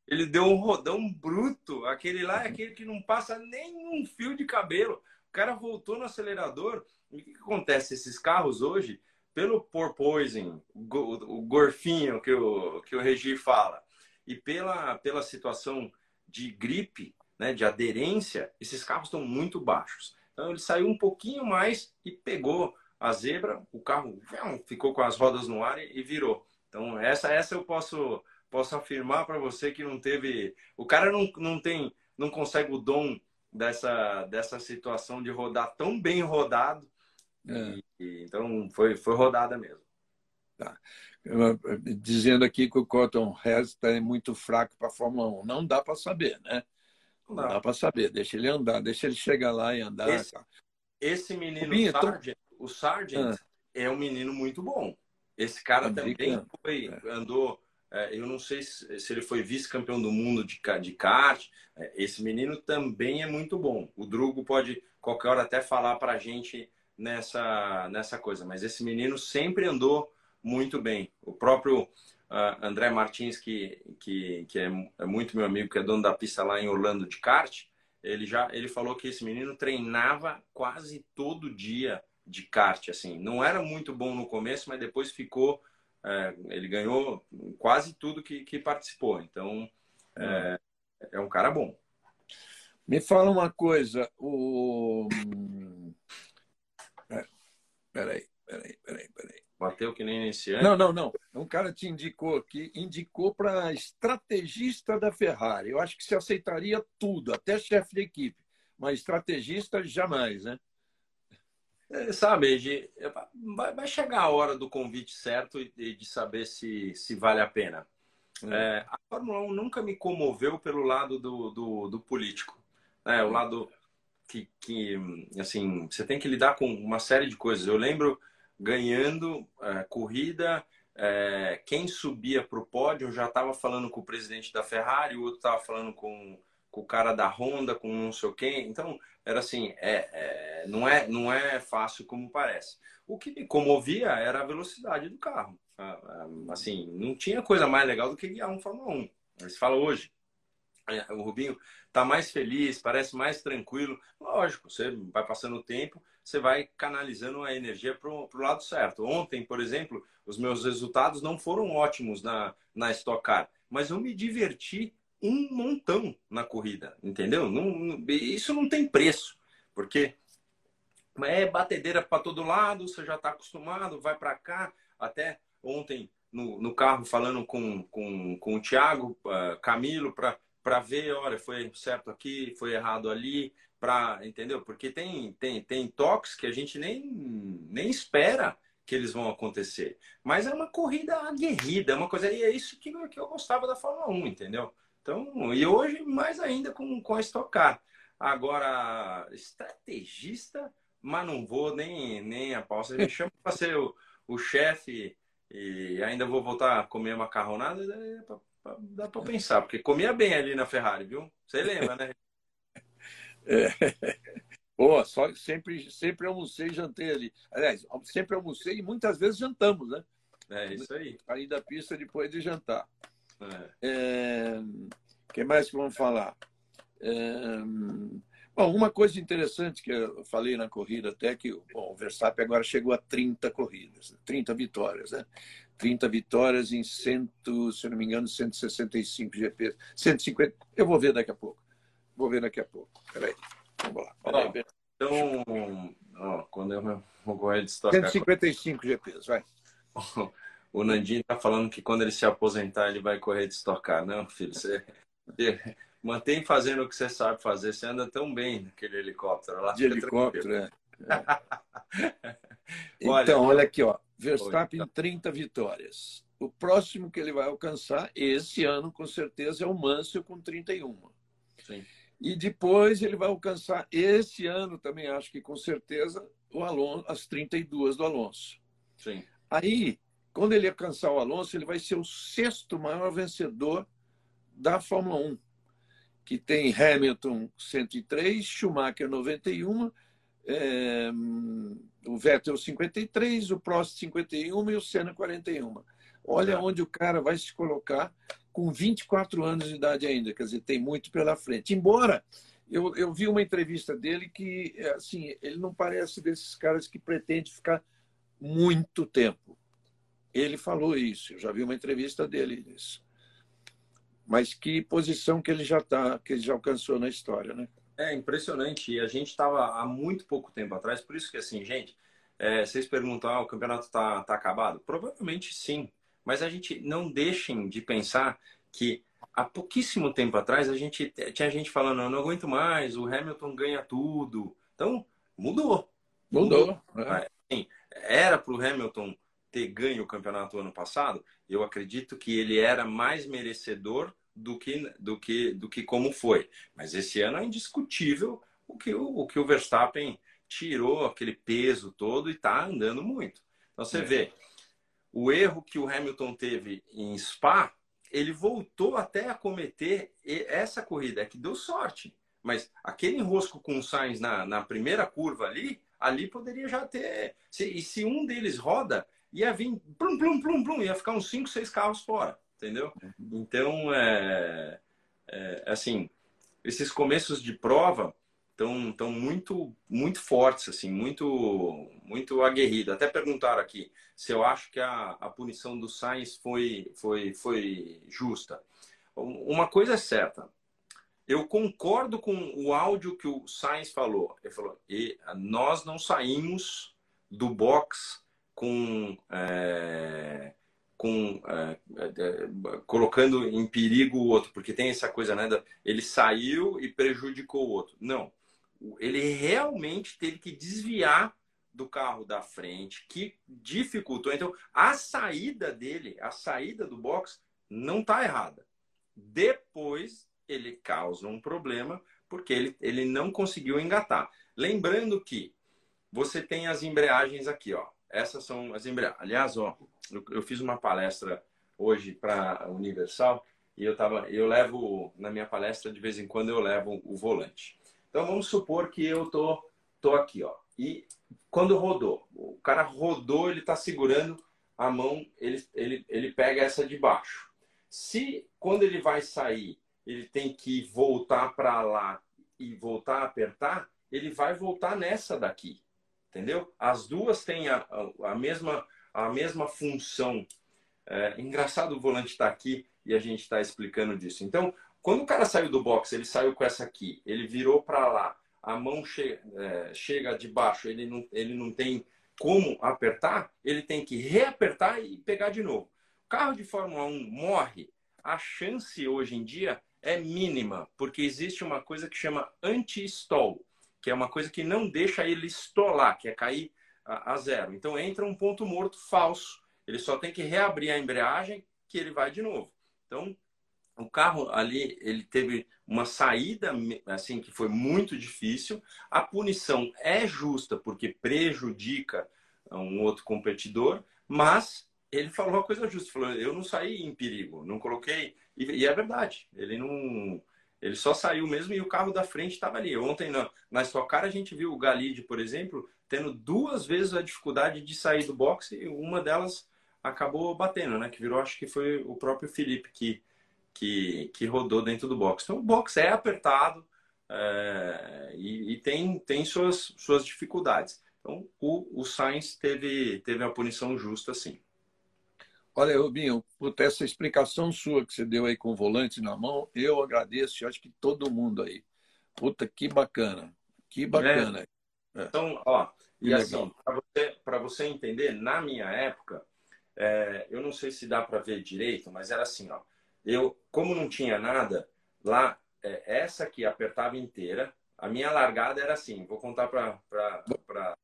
Ele deu um rodão bruto. Aquele lá é aquele que não passa nenhum fio de cabelo. O cara voltou no acelerador. E o que, que acontece? Esses carros hoje, pelo porpoising, o gorfinho que o, que o Regi fala, e pela, pela situação de gripe, né, de aderência, esses carros estão muito baixos. Então ele saiu um pouquinho mais e pegou a zebra, o carro ficou com as rodas no ar e virou. Então, essa, essa eu posso, posso afirmar para você que não teve. O cara não, não tem, não consegue o dom dessa, dessa situação de rodar tão bem rodado. É. E, então, foi, foi rodada mesmo. Tá. Dizendo aqui que o Cotton Head está muito fraco para a Fórmula 1. Não dá para saber, né? Não dá, dá para saber. Deixa ele andar, deixa ele chegar lá e andar. Esse, esse menino Binho, Sargent, o Sargent ah. é um menino muito bom. Esse cara também foi, é. andou. É, eu não sei se, ele foi vice-campeão do mundo de, de kart. É, esse menino também é muito bom. O Drugo pode qualquer hora até falar para a gente nessa, nessa coisa, mas esse menino sempre andou muito bem. O próprio uh, André Martins, que, que, que é, é, muito meu amigo, que é dono da pista lá em Orlando de kart, ele já ele falou que esse menino treinava quase todo dia de kart, assim. Não era muito bom no começo, mas depois ficou. É, ele ganhou quase tudo que, que participou. Então, é, é um cara bom. Me fala uma coisa, o. É, peraí, peraí, peraí, peraí. Bateu que nem iniciante? Não, não, não. Um cara te indicou aqui, indicou para estrategista da Ferrari. Eu acho que se aceitaria tudo, até chefe de equipe. Mas estrategista, jamais, né? É, sabe, de, vai, chegar a hora do convite certo e de saber se, se vale a pena. Hum. É, a Fórmula 1 nunca me comoveu pelo lado do, do, do político. Né? O lado que, que, assim, você tem que lidar com uma série de coisas. Eu lembro ganhando é, corrida, é, quem subia para o pódio já estava falando com o presidente da Ferrari, o outro estava falando com, com, o cara da Honda, com não sei quem. Então, era assim, é, é, não, é, não é fácil como parece. O que me comovia era a velocidade do carro. Assim, não tinha coisa mais legal do que guiar um Fórmula 1. Mas fala hoje, é, o Rubinho está mais feliz, parece mais tranquilo. Lógico, você vai passando o tempo, você vai canalizando a energia para o lado certo. Ontem, por exemplo, os meus resultados não foram ótimos na, na Stock Car, mas eu me diverti um montão na corrida, entendeu? Não, isso não tem preço, porque é batedeira para todo lado, você já está acostumado, vai para cá. Até ontem no, no, carro falando com, com, com o Thiago uh, Camilo para ver, olha, foi certo aqui, foi errado ali, para entendeu? Porque tem tem tem toques que a gente nem nem espera que eles vão acontecer. Mas é uma corrida aguerrida, é uma coisa e é isso que, que eu gostava da Fórmula 1, entendeu? Então, e hoje mais ainda com com a Stock Car. Agora, estrategista, mas não vou nem nem a pau. Você me chama para ser o, o chefe e ainda vou voltar a comer macarronada, é Dá para pensar, porque comia bem ali na Ferrari, viu? Você lembra, né? É. Boa, só, sempre, sempre almocei e jantei ali. Aliás, sempre almocei e muitas vezes jantamos, né? É isso aí. Sair da pista depois de jantar. É. O que mais que vamos falar? É... Bom, uma coisa interessante que eu falei na corrida até que bom, o Verstappen agora chegou a 30 corridas, 30 vitórias, né? 30 vitórias em 100, se não me engano, 165 GPs. 150. Eu vou ver daqui a pouco. Vou ver daqui a pouco. Peraí. Vamos lá. Peraí. então, ó, quando eu vou correr de 155 GPs, vai. O Nandinho está falando que quando ele se aposentar, ele vai correr de estocar. Não, filho, você mantém fazendo o que você sabe fazer. Você anda tão bem naquele helicóptero lá. De helicóptero, é. é. então, olha aqui, ó. Verstappen Oi, 30 vitórias. O próximo que ele vai alcançar esse ano, com certeza, é o Mansell com 31. Sim. E depois ele vai alcançar esse ano também, acho que com certeza, o Alonso, as 32 do Alonso. Sim. Aí, quando ele alcançar o Alonso, ele vai ser o sexto maior vencedor da Fórmula 1, que tem Hamilton 103, Schumacher 91, é, o Vettel 53, o Prost 51 e o Senna 41. Olha é. onde o cara vai se colocar com 24 anos de idade ainda, quer dizer, tem muito pela frente. Embora eu, eu vi uma entrevista dele que, assim, ele não parece desses caras que pretende ficar muito tempo. Ele falou isso, eu já vi uma entrevista dele nisso. Mas que posição que ele já está, que ele já alcançou na história, né? É impressionante. E a gente estava há muito pouco tempo atrás, por isso que assim, gente, é, vocês perguntam, ah, o campeonato está tá acabado? Provavelmente sim. Mas a gente não deixem de pensar que há pouquíssimo tempo atrás a gente tinha gente falando, eu não aguento mais, o Hamilton ganha tudo. Então, mudou. Mudou. mudou. É. Assim, era para o Hamilton ter ganho o campeonato ano passado, eu acredito que ele era mais merecedor do que, do que, do que como foi. Mas esse ano é indiscutível o que o, o, que o Verstappen tirou aquele peso todo e está andando muito. Então você é. vê, o erro que o Hamilton teve em Spa, ele voltou até a cometer essa corrida, é que deu sorte. Mas aquele enrosco com o Sainz na, na primeira curva ali, ali poderia já ter. Se, e se um deles roda, ia vir plum, plum, plum, plum, ia ficar uns 5, 6 carros fora, entendeu? Uhum. Então, é, é, assim, esses começos de prova estão tão muito muito fortes assim muito muito aguerrido até perguntaram aqui se eu acho que a, a punição do Sainz foi foi foi justa uma coisa é certa eu concordo com o áudio que o Sainz falou ele falou e nós não saímos do box com é, com é, é, colocando em perigo o outro, porque tem essa coisa, né? ele saiu e prejudicou o outro. Não, ele realmente teve que desviar do carro da frente, que dificultou. Então, a saída dele, a saída do box, não está errada. Depois, ele causa um problema porque ele, ele não conseguiu engatar. Lembrando que você tem as embreagens aqui, ó. Essas são as embreagens. Aliás, ó, eu, eu fiz uma palestra hoje para Universal e eu tava, eu levo na minha palestra de vez em quando eu levo o volante. Então vamos supor que eu tô tô aqui, ó. E quando rodou, o cara rodou, ele está segurando a mão, ele, ele, ele pega essa de baixo. Se quando ele vai sair, ele tem que voltar para lá e voltar a apertar, ele vai voltar nessa daqui entendeu? As duas têm a, a, a mesma, a mesma função. É, engraçado o volante estar tá aqui e a gente está explicando disso. Então, quando o cara saiu do box, ele saiu com essa aqui, ele virou para lá, a mão che é, chega de baixo, ele não, ele não tem como apertar, ele tem que reapertar e pegar de novo. O carro de Fórmula 1 morre, a chance hoje em dia é mínima, porque existe uma coisa que chama anti-stall que é uma coisa que não deixa ele estolar, que é cair a, a zero. Então entra um ponto morto falso. Ele só tem que reabrir a embreagem que ele vai de novo. Então o carro ali ele teve uma saída assim que foi muito difícil. A punição é justa porque prejudica um outro competidor, mas ele falou uma coisa justa. Falou: eu não saí em perigo, não coloquei. E, e é verdade. Ele não ele só saiu mesmo e o carro da frente estava ali. Ontem, na, na Stock Car, a gente viu o Galide, por exemplo, tendo duas vezes a dificuldade de sair do boxe e uma delas acabou batendo, né? Que virou, acho que foi o próprio Felipe que, que, que rodou dentro do boxe. Então, o boxe é apertado é, e, e, tem, tem suas, suas dificuldades. Então, o, o Sainz teve, teve a punição justa, sim. Olha, Rubinho, puta, essa explicação sua que você deu aí com o volante na mão, eu agradeço, eu acho que todo mundo aí. Puta, que bacana. Que bacana. É. É. Então, ó, que e legal. assim, para você, você entender, na minha época, é, eu não sei se dá para ver direito, mas era assim, ó. Eu, como não tinha nada, lá, é, essa aqui apertava inteira, a minha largada era assim, vou contar para.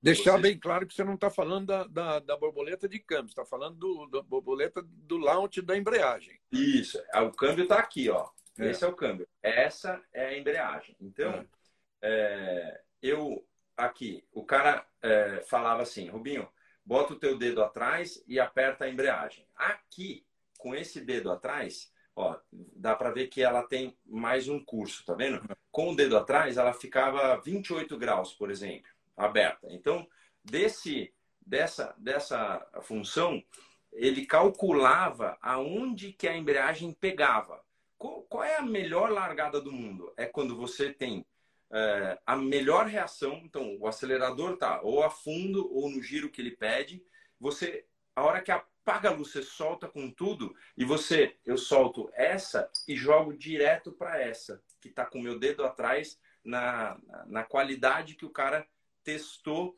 Deixar vocês. bem claro que você não está falando da, da, da, borboleta de câmbio, está falando do, da borboleta do launch da embreagem. Isso, é, o câmbio está aqui, ó. É. Esse é o câmbio. Essa é a embreagem. Então, é. É, eu aqui, o cara é, falava assim, Rubinho, bota o teu dedo atrás e aperta a embreagem. Aqui, com esse dedo atrás, Ó, dá para ver que ela tem mais um curso, tá vendo? Com o dedo atrás, ela ficava 28 graus, por exemplo, aberta. Então, desse, dessa, dessa função, ele calculava aonde que a embreagem pegava. Qual, qual é a melhor largada do mundo? É quando você tem é, a melhor reação. Então, o acelerador tá ou a fundo ou no giro que ele pede. Você, a hora que a apaga a luz, você solta com tudo e você, eu solto essa e jogo direto para essa, que está com o meu dedo atrás na, na qualidade que o cara testou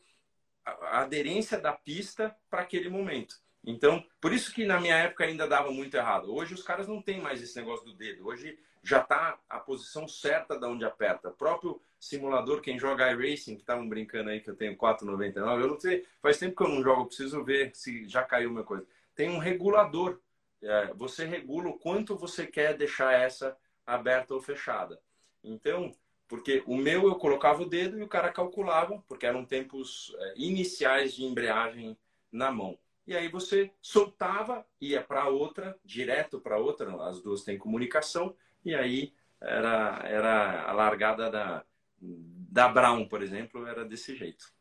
a aderência da pista para aquele momento. Então, por isso que na minha época ainda dava muito errado. Hoje os caras não têm mais esse negócio do dedo. Hoje já está a posição certa da onde aperta. O próprio simulador, quem joga iRacing, que estavam brincando aí que eu tenho 4,99, eu não sei, faz tempo que eu não jogo, preciso ver se já caiu uma coisa tem um regulador. É, você regula o quanto você quer deixar essa aberta ou fechada. Então, Porque o meu eu colocava o dedo e o cara calculava, porque eram tempos é, iniciais de embreagem na mão. E aí você soltava, ia para outra, direto para outra, as duas têm comunicação, e aí era, era a largada da, da Brown, por exemplo, era desse jeito.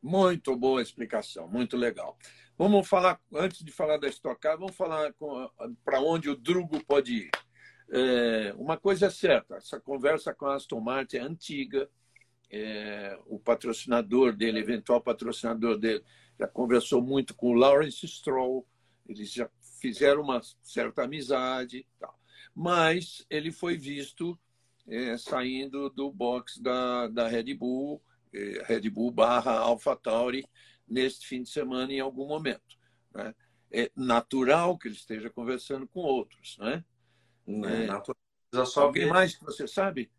Muito boa explicação, muito legal. Vamos falar, antes de falar da Stock Car, vamos falar para onde o Drugo pode ir. É, uma coisa é certa, essa conversa com a Aston Martin é antiga, é, o patrocinador dele, eventual patrocinador dele, já conversou muito com o Lawrence Stroll, eles já fizeram uma certa amizade, tal. mas ele foi visto é, saindo do box da, da Red Bull, é, Red Bull barra AlphaTauri, neste fim de semana em algum momento. Né? É natural que ele esteja conversando com outros, né? Não é, natural. Precisa só Alguém ver... mais que você sabe?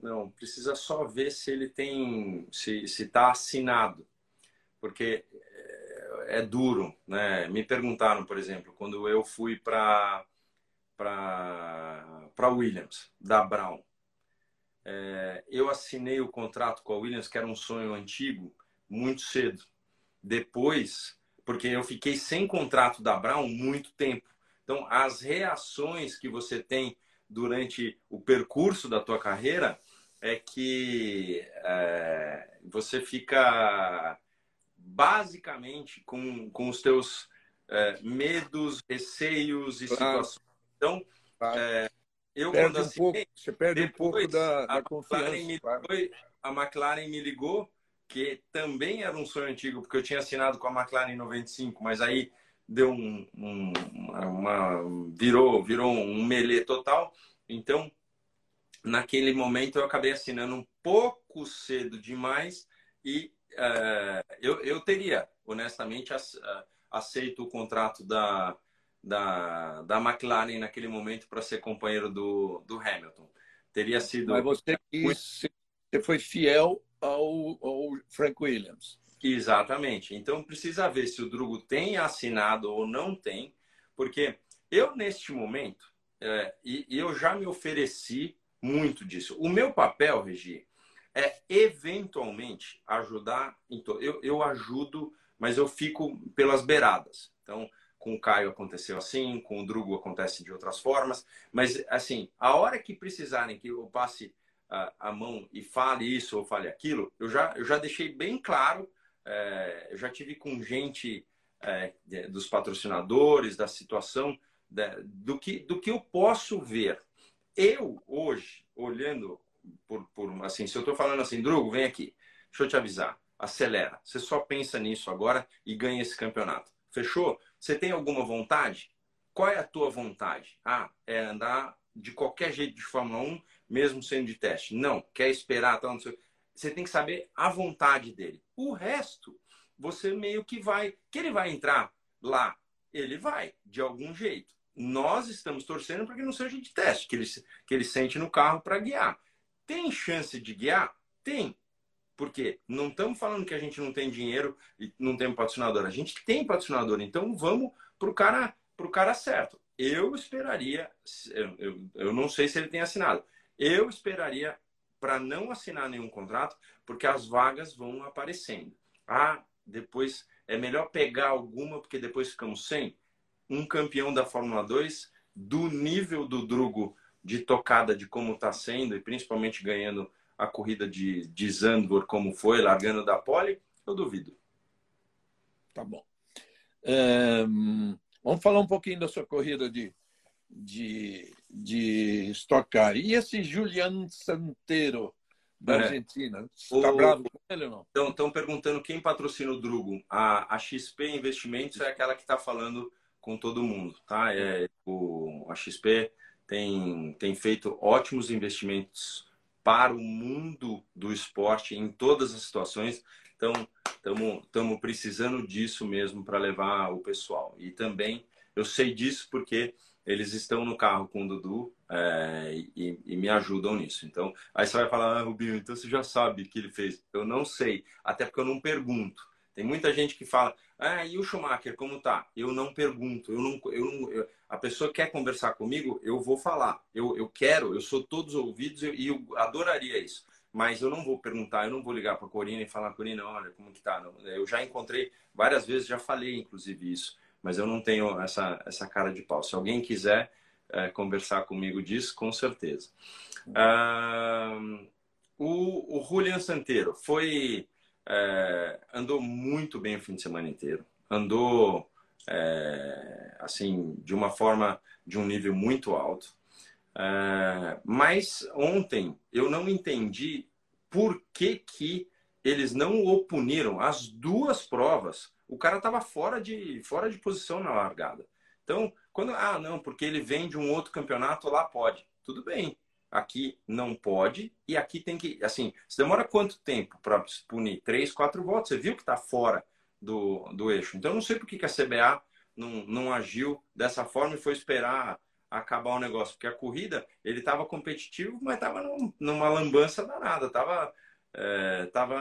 Não, precisa só ver se ele tem, se está assinado porque é, é duro, né? Me perguntaram, por exemplo, quando eu fui para para Williams da Brown, é, eu assinei o contrato com a Williams que era um sonho antigo muito cedo. Depois, porque eu fiquei sem contrato da Brown muito tempo. Então, as reações que você tem durante o percurso da tua carreira é que é, você fica basicamente com, com os teus é, medos, receios e claro. situações. Então, claro. é, eu perde quando assinei, um pouco, você perde depois, um pouco da, da a confiança. McLaren claro. a McLaren me ligou, que também era um sonho antigo, porque eu tinha assinado com a McLaren em 95, mas aí deu um, um uma, virou virou um melê total. Então, naquele momento eu acabei assinando um pouco cedo demais e é, eu, eu teria, honestamente, é, aceito o contrato da, da, da McLaren naquele momento para ser companheiro do, do Hamilton. Teria sido. Mas você, quis, você foi fiel ao, ao Frank Williams. Exatamente. Então precisa ver se o Drugo tem assinado ou não tem, porque eu, neste momento, é, e, e eu já me ofereci muito disso. O meu papel, Regi, é eventualmente ajudar. Então, eu, eu ajudo, mas eu fico pelas beiradas. Então, com o Caio aconteceu assim, com o Drugo acontece de outras formas. Mas, assim, a hora que precisarem que eu passe a, a mão e fale isso ou fale aquilo, eu já, eu já deixei bem claro. É, eu já tive com gente é, dos patrocinadores, da situação, do, que, do que eu posso ver. Eu, hoje, olhando por, por assim, se eu estou falando assim, Drugo, vem aqui, deixa eu te avisar, acelera. Você só pensa nisso agora e ganha esse campeonato. Fechou? Você tem alguma vontade? Qual é a tua vontade? Ah, é andar de qualquer jeito de Fórmula 1, mesmo sendo de teste. Não, quer esperar, tal. Você tem que saber a vontade dele. O resto, você meio que vai. Que ele vai entrar lá, ele vai, de algum jeito. Nós estamos torcendo para que não seja de teste, que ele, que ele sente no carro para guiar. Tem chance de guiar? Tem. Porque não estamos falando que a gente não tem dinheiro e não tem patrocinador. A gente tem patrocinador. Então vamos para o cara, pro cara certo. Eu esperaria, eu, eu não sei se ele tem assinado. Eu esperaria para não assinar nenhum contrato, porque as vagas vão aparecendo. Ah, depois é melhor pegar alguma, porque depois ficamos sem. Um campeão da Fórmula 2 do nível do Drugo de tocada de como está sendo, e principalmente ganhando a corrida de, de Zandvoort como foi, largando da pole, eu duvido. Tá bom. É, vamos falar um pouquinho da sua corrida de, de, de Stock Car. E esse Julian Santero, da é. Argentina? Está bravo com ele ou não? Estão perguntando quem patrocina o Drugo. A, a XP Investimentos é aquela que está falando com todo mundo, tá? É, o, a XP tem, tem feito ótimos investimentos para o mundo do esporte em todas as situações. Então, estamos precisando disso mesmo para levar o pessoal. E também eu sei disso porque eles estão no carro com o Dudu é, e, e, me ajudam nisso. Então, aí você vai falar, ah, Rubinho, então você já sabe o que ele fez. Eu não sei, até porque eu não pergunto. Tem muita gente que fala, ah, e o Schumacher, como tá? Eu não pergunto, eu não, eu não eu, a pessoa quer conversar comigo, eu vou falar. Eu, eu quero, eu sou todos ouvidos e eu, adoraria isso. Mas eu não vou perguntar, eu não vou ligar para a Corina e falar, Corina, olha, como que tá? Eu já encontrei várias vezes, já falei inclusive isso, mas eu não tenho essa, essa cara de pau. Se alguém quiser é, conversar comigo disso, com certeza. Ah, o, o Julian Santeiro foi é, andou muito bem o fim de semana inteiro. Andou é, assim de uma forma de um nível muito alto. É, mas ontem eu não entendi por que, que eles não o puniram as duas provas. O cara estava fora de, fora de posição na largada. Então, quando. Ah, não, porque ele vem de um outro campeonato, lá pode. Tudo bem aqui não pode e aqui tem que. Assim, se demora quanto tempo para punir? Três, quatro votos. Você viu que está fora do, do eixo. Então, eu não sei por que, que a CBA não, não agiu dessa forma e foi esperar acabar o negócio. Porque a corrida, ele estava competitivo, mas estava num, numa lambança danada. Estava. É, tava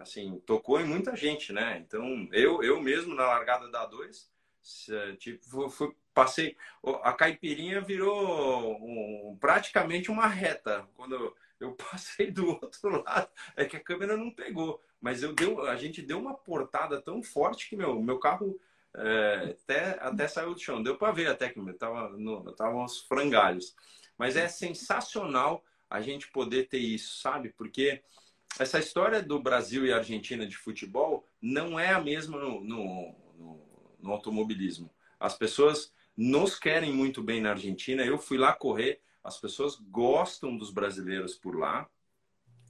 assim, tocou em muita gente, né? Então, eu, eu mesmo na largada da 2, tipo, fui, passei. A caipirinha virou um, praticamente uma reta. Quando eu passei do outro lado, é que a câmera não pegou. Mas eu deu, a gente deu uma portada tão forte que meu, meu carro é, até, até saiu do chão. Deu para ver até que tava, no, tava uns frangalhos. Mas é sensacional a gente poder ter isso, sabe? Porque essa história do Brasil e Argentina de futebol não é a mesma no, no, no, no automobilismo. As pessoas nos querem muito bem na Argentina. Eu fui lá correr, as pessoas gostam dos brasileiros por lá,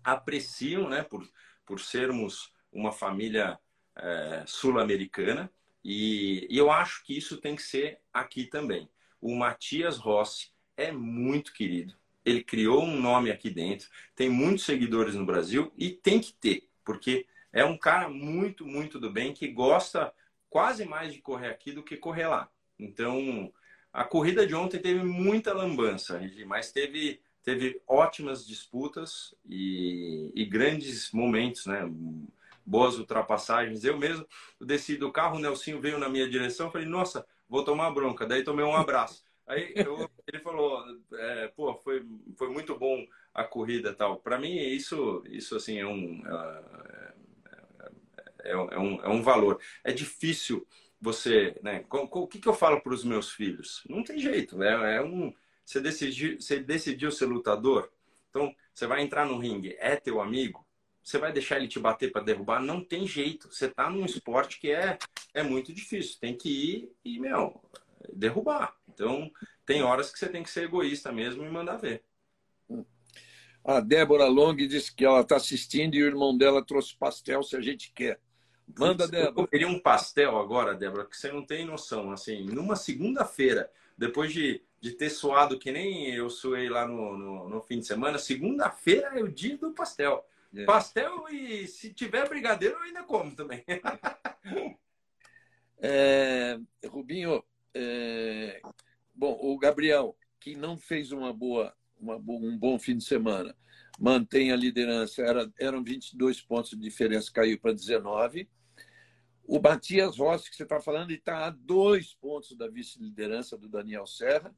apreciam, né, por, por sermos uma família é, sul-americana. E, e eu acho que isso tem que ser aqui também. O Matias Rossi é muito querido. Ele criou um nome aqui dentro, tem muitos seguidores no Brasil e tem que ter, porque é um cara muito, muito do bem que gosta quase mais de correr aqui do que correr lá. Então, a corrida de ontem teve muita lambança, mas teve, teve ótimas disputas e, e grandes momentos, né? Boas ultrapassagens. Eu mesmo desci do carro, o Nelsinho veio na minha direção, falei, nossa, vou tomar bronca. Daí tomei um abraço. Aí eu, ele falou, é, pô, foi, foi muito bom a corrida tal. Para mim, isso, isso assim, é um, é, é, é, um, é um valor. É difícil você, né? O que, que eu falo para os meus filhos? Não tem jeito, né? É um, você decidiu, você decidiu ser lutador, então você vai entrar no ringue, é teu amigo, você vai deixar ele te bater para derrubar? Não tem jeito. Você tá num esporte que é, é muito difícil. Tem que ir e, meu, derrubar. Então, tem horas que você tem que ser egoísta mesmo e mandar ver. A Débora Long disse que ela está assistindo e o irmão dela trouxe pastel se a gente quer. Manda, Débora. Eu queria um pastel agora, Débora, que você não tem noção. Assim, numa segunda-feira, depois de, de ter suado que nem eu suei lá no, no, no fim de semana, segunda-feira é o dia do pastel. É. Pastel e se tiver brigadeiro, eu ainda como também. é, Rubinho, é, bom, o Gabriel, que não fez uma boa, uma, um bom fim de semana, mantém a liderança. Era, eram 22 pontos de diferença, caiu para 19. O Matias Rossi, que você está falando, está a dois pontos da vice-liderança do Daniel Serra.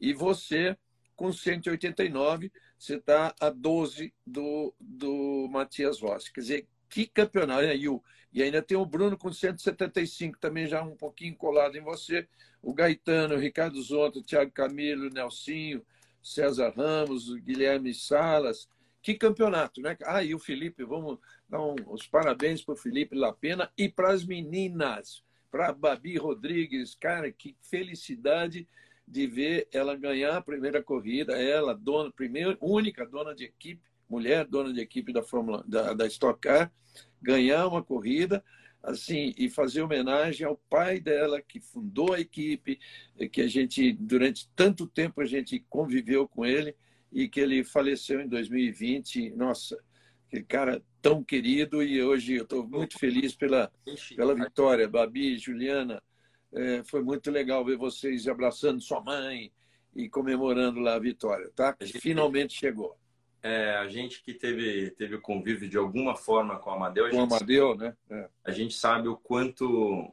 E você, com 189, você está a 12 do, do Matias Rossi. Quer dizer, que campeonato. E, o, e ainda tem o Bruno com 175, também já um pouquinho colado em você. O Gaetano, o Ricardo Zonto, o Thiago Camilo, o Nelsinho, César Ramos, o Guilherme Salas. Que campeonato, né? Ah, e o Felipe, vamos dar um, os parabéns para o Felipe Lapena e para as meninas, para Babi Rodrigues. Cara, que felicidade de ver ela ganhar a primeira corrida, ela, dona, primeira, única dona de equipe, mulher dona de equipe da Fórmula da, da Stock Car, ganhar uma corrida assim e fazer homenagem ao pai dela que fundou a equipe, que a gente durante tanto tempo a gente conviveu com ele e que ele faleceu em 2020. Nossa, aquele cara tão querido e hoje eu estou muito feliz pela, pela vitória. Babi, Juliana, é, foi muito legal ver vocês abraçando sua mãe e comemorando lá a vitória, tá? Finalmente chegou. É, a gente que teve, teve o convívio de alguma forma com o Amadeu, a gente, Amadeu, né? É. A gente sabe o quanto,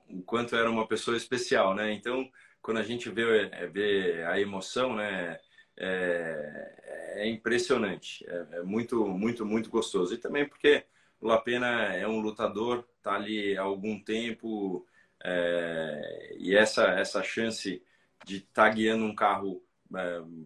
o quanto era uma pessoa especial, né? Então, quando a gente vê, é, vê a emoção, né? É, é impressionante, é, é, muito, muito, muito gostoso. E também porque o Lapena é um lutador, tá ali há algum tempo, é, e essa, essa chance de estar tá guiando um carro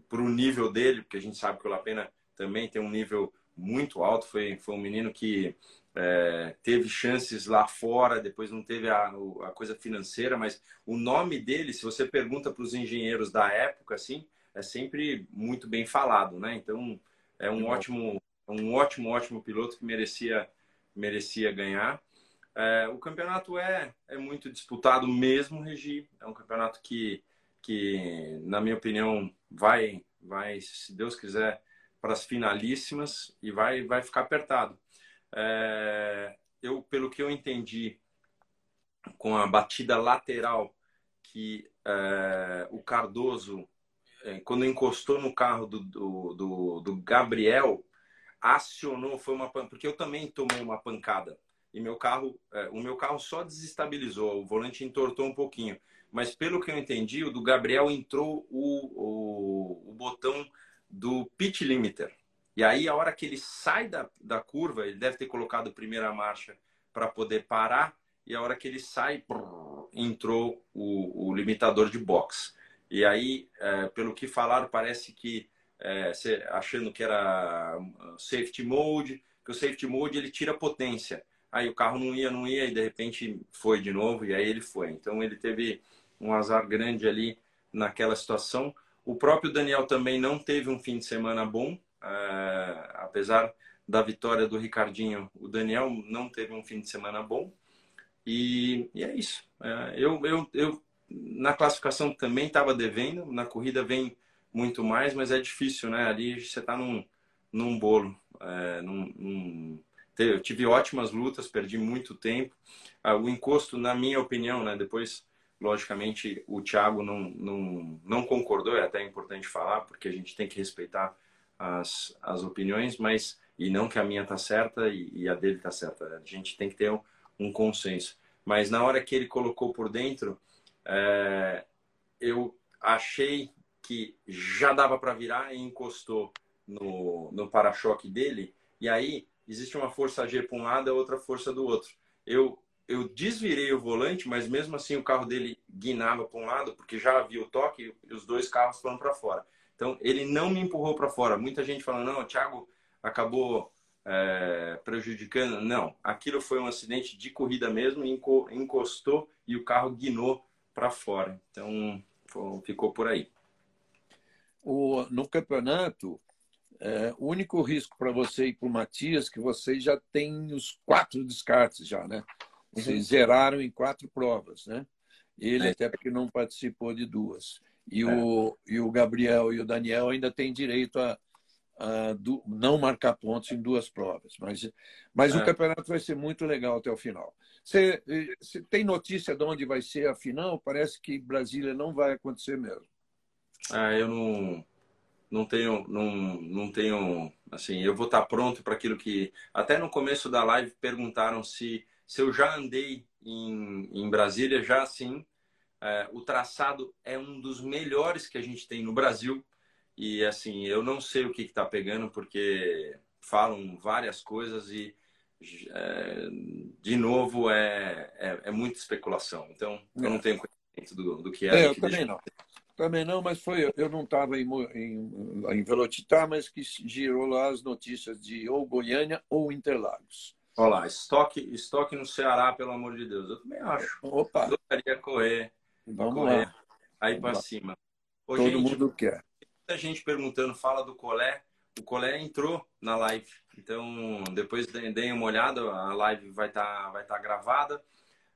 para o nível dele, porque a gente sabe que o Lapena também tem um nível muito alto. Foi, foi um menino que é, teve chances lá fora, depois não teve a, a coisa financeira, mas o nome dele, se você pergunta para os engenheiros da época, assim, é sempre muito bem falado, né? Então é um ótimo, um ótimo, ótimo piloto que merecia, merecia ganhar. É, o campeonato é, é muito disputado mesmo, Regi. É um campeonato que que, na minha opinião, vai, vai se Deus quiser, para as finalíssimas e vai, vai ficar apertado. É, eu, pelo que eu entendi, com a batida lateral que é, o Cardoso, é, quando encostou no carro do, do, do, do, Gabriel, acionou, foi uma porque eu também tomei uma pancada e meu carro, é, o meu carro só desestabilizou, o volante entortou um pouquinho mas pelo que eu entendi, o do Gabriel entrou o, o, o botão do pitch limiter. E aí, a hora que ele sai da, da curva, ele deve ter colocado primeira marcha para poder parar, e a hora que ele sai, brrr, entrou o, o, limitador de box. E aí, é, pelo que falaram, parece que, é, achando que era uh, safety mode, que o safety mode ele tira potência. Aí o carro não ia, não ia, e de repente foi de novo, e aí ele foi. Então ele teve um azar grande ali naquela situação. O próprio Daniel também não teve um fim de semana bom, uh, apesar da vitória do Ricardinho, o Daniel não teve um fim de semana bom. E, e é isso. Uh, eu, eu, eu, na classificação também estava devendo, na corrida vem muito mais, mas é difícil, né? Ali você está num, num bolo. Uh, num, num... Eu tive ótimas lutas, perdi muito tempo. o encosto, na minha opinião, né? Depois Logicamente, o Thiago não, não, não concordou, é até importante falar, porque a gente tem que respeitar as, as opiniões, mas e não que a minha tá certa e, e a dele tá certa. A gente tem que ter um, um, consenso. Mas na hora que ele colocou por dentro, é, eu achei que já dava para virar e encostou no, no para-choque dele. E aí existe uma força G para um lado e outra força do outro. Eu eu desvirei o volante, mas mesmo assim o carro dele guinava para um lado, porque já havia o toque e os dois carros foram para fora. Então ele não me empurrou para fora. Muita gente falando, não, o Thiago acabou é, prejudicando. Não, aquilo foi um acidente de corrida mesmo, encostou e o carro guinou para fora. Então ficou por aí. O, no campeonato, é, o único risco para você e para o Matias é que vocês já têm os quatro descartes já, né? Vocês uhum. zeraram em quatro provas, né? Ele é. até porque não participou de duas. E, é. o, e o Gabriel e o Daniel ainda têm direito a, a do, não marcar pontos em duas provas. Mas, mas é. o campeonato vai ser muito legal até o final. Você, você tem notícia de onde vai ser a final? Parece que Brasília não vai acontecer mesmo. Ah, eu não, não tenho, não, não tenho, assim, eu vou estar pronto para aquilo que até no começo da live perguntaram se se eu já andei em, em Brasília, já sim. É, o traçado é um dos melhores que a gente tem no Brasil. E assim, eu não sei o que está pegando, porque falam várias coisas e, é, de novo, é, é, é, muita especulação. Então, eu não tenho conhecimento do, do que é. é eu também não. Também não, mas foi. Eu não estava em, em, em Velocitar, mas que girou lá as notícias de ou Goiânia ou Interlagos. Olha lá, estoque, estoque no Ceará, pelo amor de Deus. Eu também acho. Opa! Eu queria correr. Vamos correr, lá. Aí para cima. Ô, Todo gente, mundo quer. Muita gente perguntando, fala do Colé. O Colé entrou na live. Então, depois deem uma olhada, a live vai estar tá, vai tá gravada.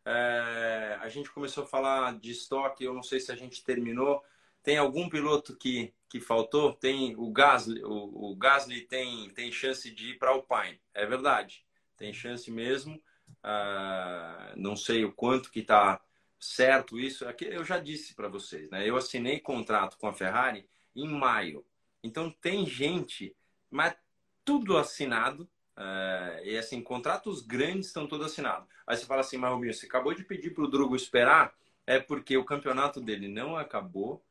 É, a gente começou a falar de estoque, eu não sei se a gente terminou. Tem algum piloto que, que faltou? Tem o Gasly, o, o Gasly tem, tem chance de ir para o Alpine, é verdade tem chance mesmo. Ah, não sei o quanto que está certo isso. Aqui eu já disse para vocês, né? Eu assinei contrato com a Ferrari em maio. Então tem gente, mas tudo assinado. É, e assim, contratos grandes estão todos assinados. Aí você fala assim, mas Rubinho, você acabou de pedir para o Drugo esperar, é porque o campeonato dele não acabou.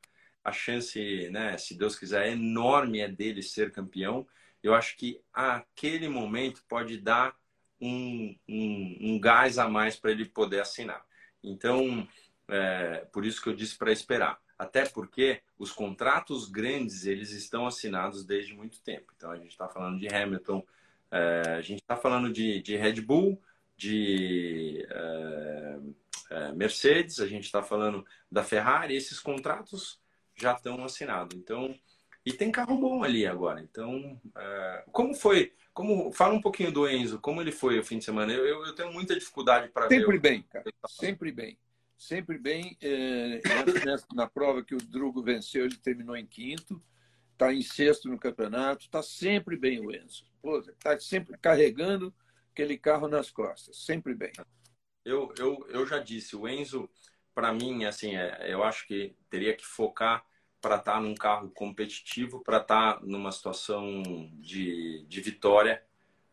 A chance, né, se Deus quiser, é enorme é dele ser campeão. Eu acho que aquele momento pode dar um, um, um gás a mais para ele poder assinar. Então, é, por isso que eu disse para esperar. Até porque os contratos grandes eles estão assinados desde muito tempo. Então a gente está falando de Hamilton, é, a gente está falando de, de, Red Bull, de é, é Mercedes, a gente está falando da Ferrari. Esses contratos já estão assinados. Então e tem carro bom ali agora. Então é, como foi? Como fala um pouquinho do Enzo, como ele foi o fim de semana? Eu, eu, eu tenho muita dificuldade para ver. Sempre bem, cara. Sempre bem sempre bem. É, na prova que o Drugo venceu, ele terminou em quinto, está em sexto no campeonato, está sempre bem o Enzo. Está sempre carregando aquele carro nas costas, sempre bem. Eu, eu, eu já disse, o Enzo, para mim, assim, é, eu acho que teria que focar para estar tá num carro competitivo, para estar tá numa situação de, de vitória,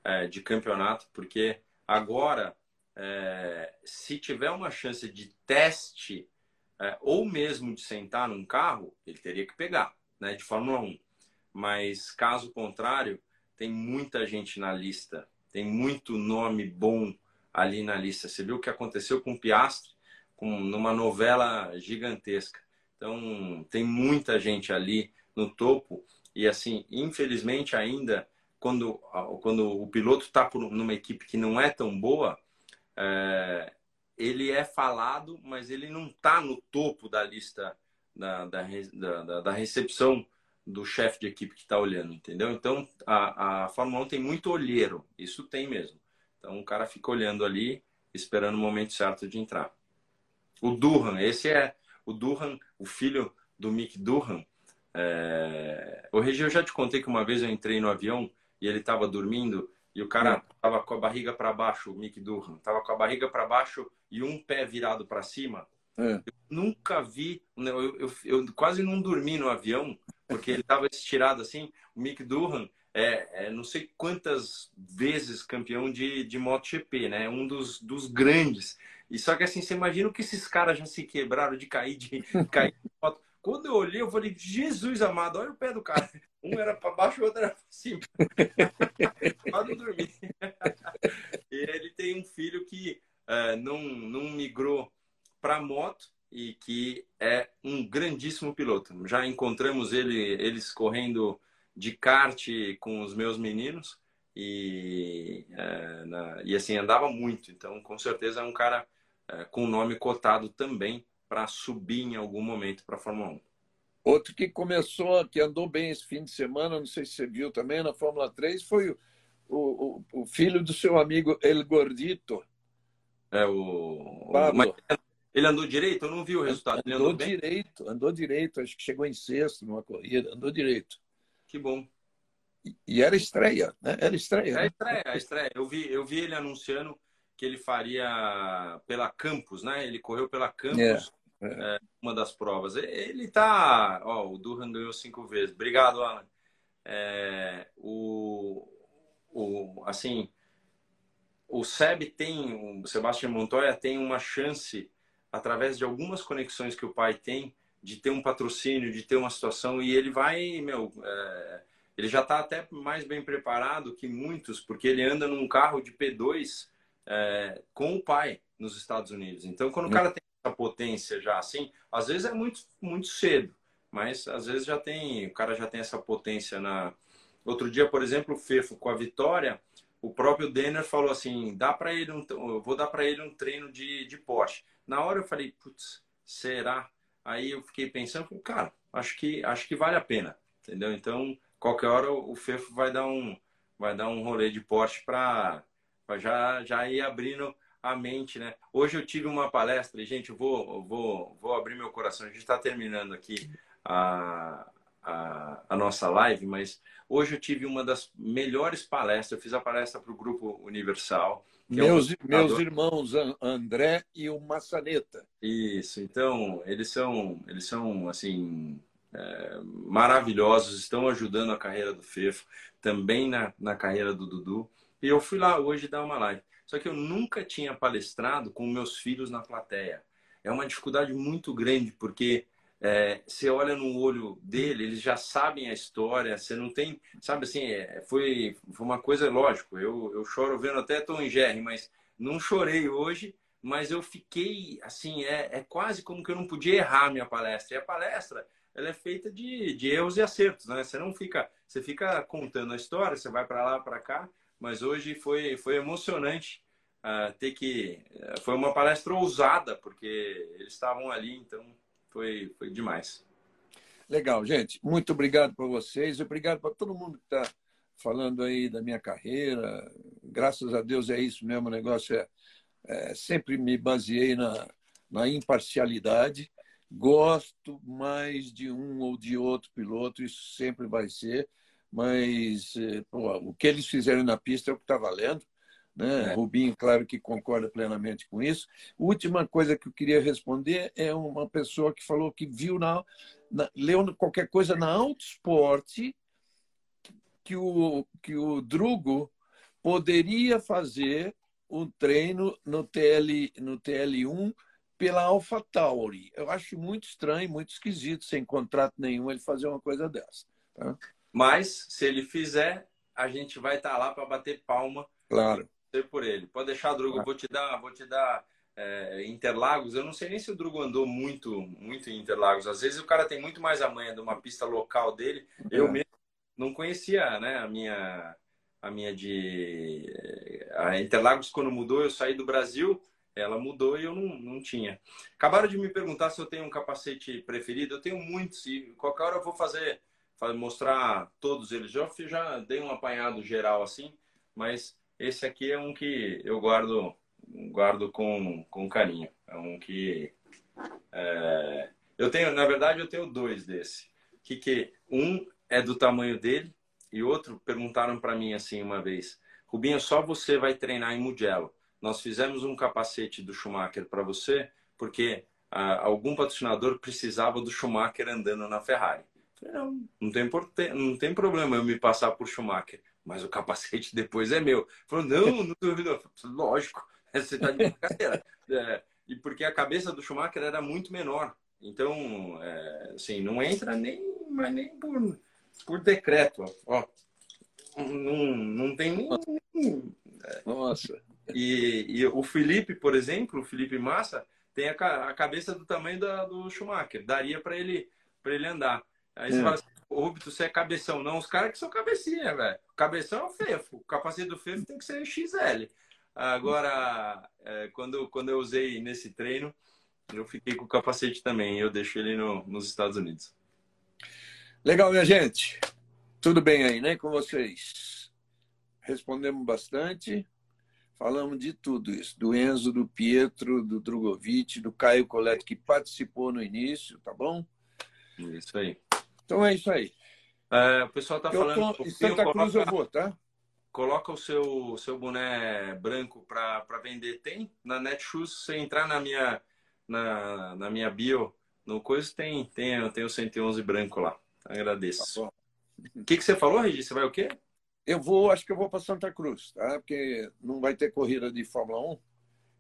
é, de campeonato, porque agora é, se tiver uma chance de teste é, ou mesmo de sentar num carro, ele teria que pegar, né, de Fórmula 1. Mas caso contrário, tem muita gente na lista, tem muito nome bom ali na lista. Você viu o que aconteceu com o Piastri, com, numa novela gigantesca. Então, tem muita gente ali no topo e assim, infelizmente ainda quando, quando o piloto está numa equipe que não é tão boa, é, ele é falado, mas ele não está no topo da lista da, da, da, da recepção do chefe de equipe que está olhando, entendeu? Então, a, a Fórmula 1 tem muito olheiro, isso tem mesmo. Então, o cara fica olhando ali, esperando o momento certo de entrar. O Durham, esse é o Durham, o filho do Mick Durham. É... O Regi, eu já te contei que uma vez eu entrei no avião e ele estava dormindo e o cara é. tava com a barriga para baixo, o Mick Durham, tava com a barriga para baixo e um pé virado para cima. É. Eu nunca vi, né, eu, eu, eu, quase não dormi no avião, porque ele tava estirado assim. O Mick Durham é, é, não sei quantas vezes campeão de, de MotoGP, né? Um dos, dos grandes. E só que assim, você imagina que esses caras já se quebraram de cair de, cair de moto. Quando eu olhei, eu falei, Jesus amado, olha o pé do cara. Um era para baixo, o outro era para cima. Pode dormir. e ele tem um filho que uh, não, não migrou para moto e que é um grandíssimo piloto. Já encontramos ele, eles correndo de kart com os meus meninos e, uh, na, e assim andava muito. Então, com certeza é um cara uh, com nome cotado também para subir em algum momento para a Fórmula 1. Outro que começou, que andou bem esse fim de semana, não sei se você viu também na Fórmula 3, foi o, o, o filho do seu amigo El Gordito. É o. Pablo. ele andou direito? Eu não vi o resultado. Andou, andou direito, andou direito, acho que chegou em sexto numa corrida, andou direito. Que bom. E, e era estreia, né? Era estreia. É né? estreia, é estreia. Eu vi, eu vi ele anunciando que ele faria pela Campus, né? Ele correu pela Campus, é, é. uma das provas. Ele tá. Ó, o Durham ganhou cinco vezes. Obrigado, Alan. É, o, o, assim, o SEB tem, o Sebastião Montoya tem uma chance, através de algumas conexões que o pai tem, de ter um patrocínio, de ter uma situação, e ele vai, meu, é, ele já está até mais bem preparado que muitos, porque ele anda num carro de P2 é, com o pai nos Estados Unidos. Então, quando o cara tem essa potência já assim, às vezes é muito, muito cedo, mas às vezes já tem, o cara já tem essa potência na. Outro dia, por exemplo, o Fefo com a vitória, o próprio Denner falou assim: dá para ele um, eu vou dar para ele um treino de, de Porsche. Na hora eu falei, putz, será? Aí eu fiquei pensando, cara, acho que acho que vale a pena, entendeu? Então, qualquer hora o Fefo vai dar um vai dar um rolê de Porsche para já, já ir abrindo a mente, né? Hoje eu tive uma palestra, e, gente, eu vou, vou, vou abrir meu coração. A gente está terminando aqui a, a, a, nossa live, mas hoje eu tive uma das melhores palestras. Eu fiz a palestra para o Grupo Universal. Meus, é um meus irmãos André e o Maçaneta. Isso, então, eles são, eles são assim, é, maravilhosos, estão ajudando a carreira do Fefo, também na, na carreira do Dudu. E eu fui lá hoje dar uma live. Só que eu nunca tinha palestrado com meus filhos na plateia. É uma dificuldade muito grande, porque é, você olha no olho dele, eles já sabem a história, você não tem, sabe assim, é, foi, foi uma coisa, lógico, eu, eu choro vendo até Tom e Jerry, mas não chorei hoje, mas eu fiquei, assim, é, é quase como que eu não podia errar minha palestra. E a palestra, ela é feita de, de erros e acertos, né? Você não fica, você fica contando a história, você vai para lá, para cá, mas hoje foi, foi emocionante uh, ter que, uh, foi uma palestra ousada, porque eles estavam ali, então foi, foi demais. Legal, gente. Muito obrigado para vocês. Obrigado para todo mundo que está falando aí da minha carreira. Graças a Deus é isso mesmo. O negócio é, é sempre me baseei na, na imparcialidade. Gosto mais de um ou de outro piloto, isso sempre vai ser. Mas é, pô, o que eles fizeram na pista é o que está valendo. Né? É. Rubinho, claro que concorda plenamente com isso. Última coisa que eu queria responder é uma pessoa que falou que viu na, na leu qualquer coisa na Autosport que o que o Drugo poderia fazer um treino no TL no TL1 pela AlphaTauri. Eu acho muito estranho, muito esquisito, sem contrato nenhum, ele fazer uma coisa dessa. Tá? Mas se ele fizer, a gente vai estar lá para bater palma. Claro por ele. Pode deixar, Drugo, eu vou te dar, vou te dar é, Interlagos. Eu não sei nem se o Drugo andou muito, muito em Interlagos. Às vezes o cara tem muito mais a manha de uma pista local dele. Eu é. mesmo não conhecia, né, a minha a minha de a Interlagos quando mudou, eu saí do Brasil, ela mudou e eu não, não tinha. Acabaram de me perguntar se eu tenho um capacete preferido. Eu tenho muitos e qualquer hora eu vou fazer, mostrar todos eles. Já já dei um apanhado geral assim, mas esse aqui é um que eu guardo guardo com, com carinho. É um que é, eu tenho, na verdade, eu tenho dois desse. Que que um é do tamanho dele e outro perguntaram para mim assim uma vez, Rubinho, só você vai treinar em Mugello. Nós fizemos um capacete do Schumacher para você porque ah, algum patrocinador precisava do Schumacher andando na Ferrari. Não, não tem, não tem problema eu me passar por Schumacher mas o capacete depois é meu. Falou, não, não duvido. Lógico, você está de brincadeira. É, e porque a cabeça do Schumacher era muito menor. Então, é, assim, não entra nem, mas nem por, por decreto. Ó, não, não tem nem. É. Nossa. E, e, o Felipe, por exemplo, o Felipe Massa, tem a, a cabeça do tamanho da, do Schumacher. Daria para ele, ele andar. Aí você é. fala assim, Rubito, você é cabeção. Não, os caras que são cabecinha, velho. Cabeção é o Fefo. O capacete do Fefo tem que ser XL. Agora, é, quando, quando eu usei nesse treino, eu fiquei com o capacete também. Eu deixo ele no, nos Estados Unidos. Legal, minha gente. Tudo bem aí, né, com vocês? Respondemos bastante. Falamos de tudo isso. Do Enzo, do Pietro, do Drogovic, do Caio Coleto, que participou no início, tá bom? Isso aí. Então é isso aí. É, o pessoal está falando. Tô, em Santa Cruz coloca, eu vou, tá? Coloca o seu, seu boné branco para vender. Tem na Netshoes, se entrar na minha, na, na minha bio, no coisa, tem, tem, tem o 111 branco lá. Agradeço. Tá o que, que você falou, Regi? Você vai o quê? Eu vou, acho que eu vou para Santa Cruz, tá? Porque não vai ter corrida de Fórmula 1.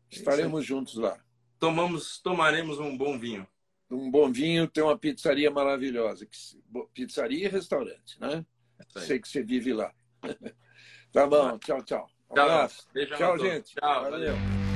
Estaremos juntos lá. Tomamos, tomaremos um bom vinho um bom vinho, tem uma pizzaria maravilhosa. Pizzaria e restaurante, né? Sei que você vive lá. tá bom, tchau, tchau. Um tchau, tchau, gente. Tchau, valeu. valeu.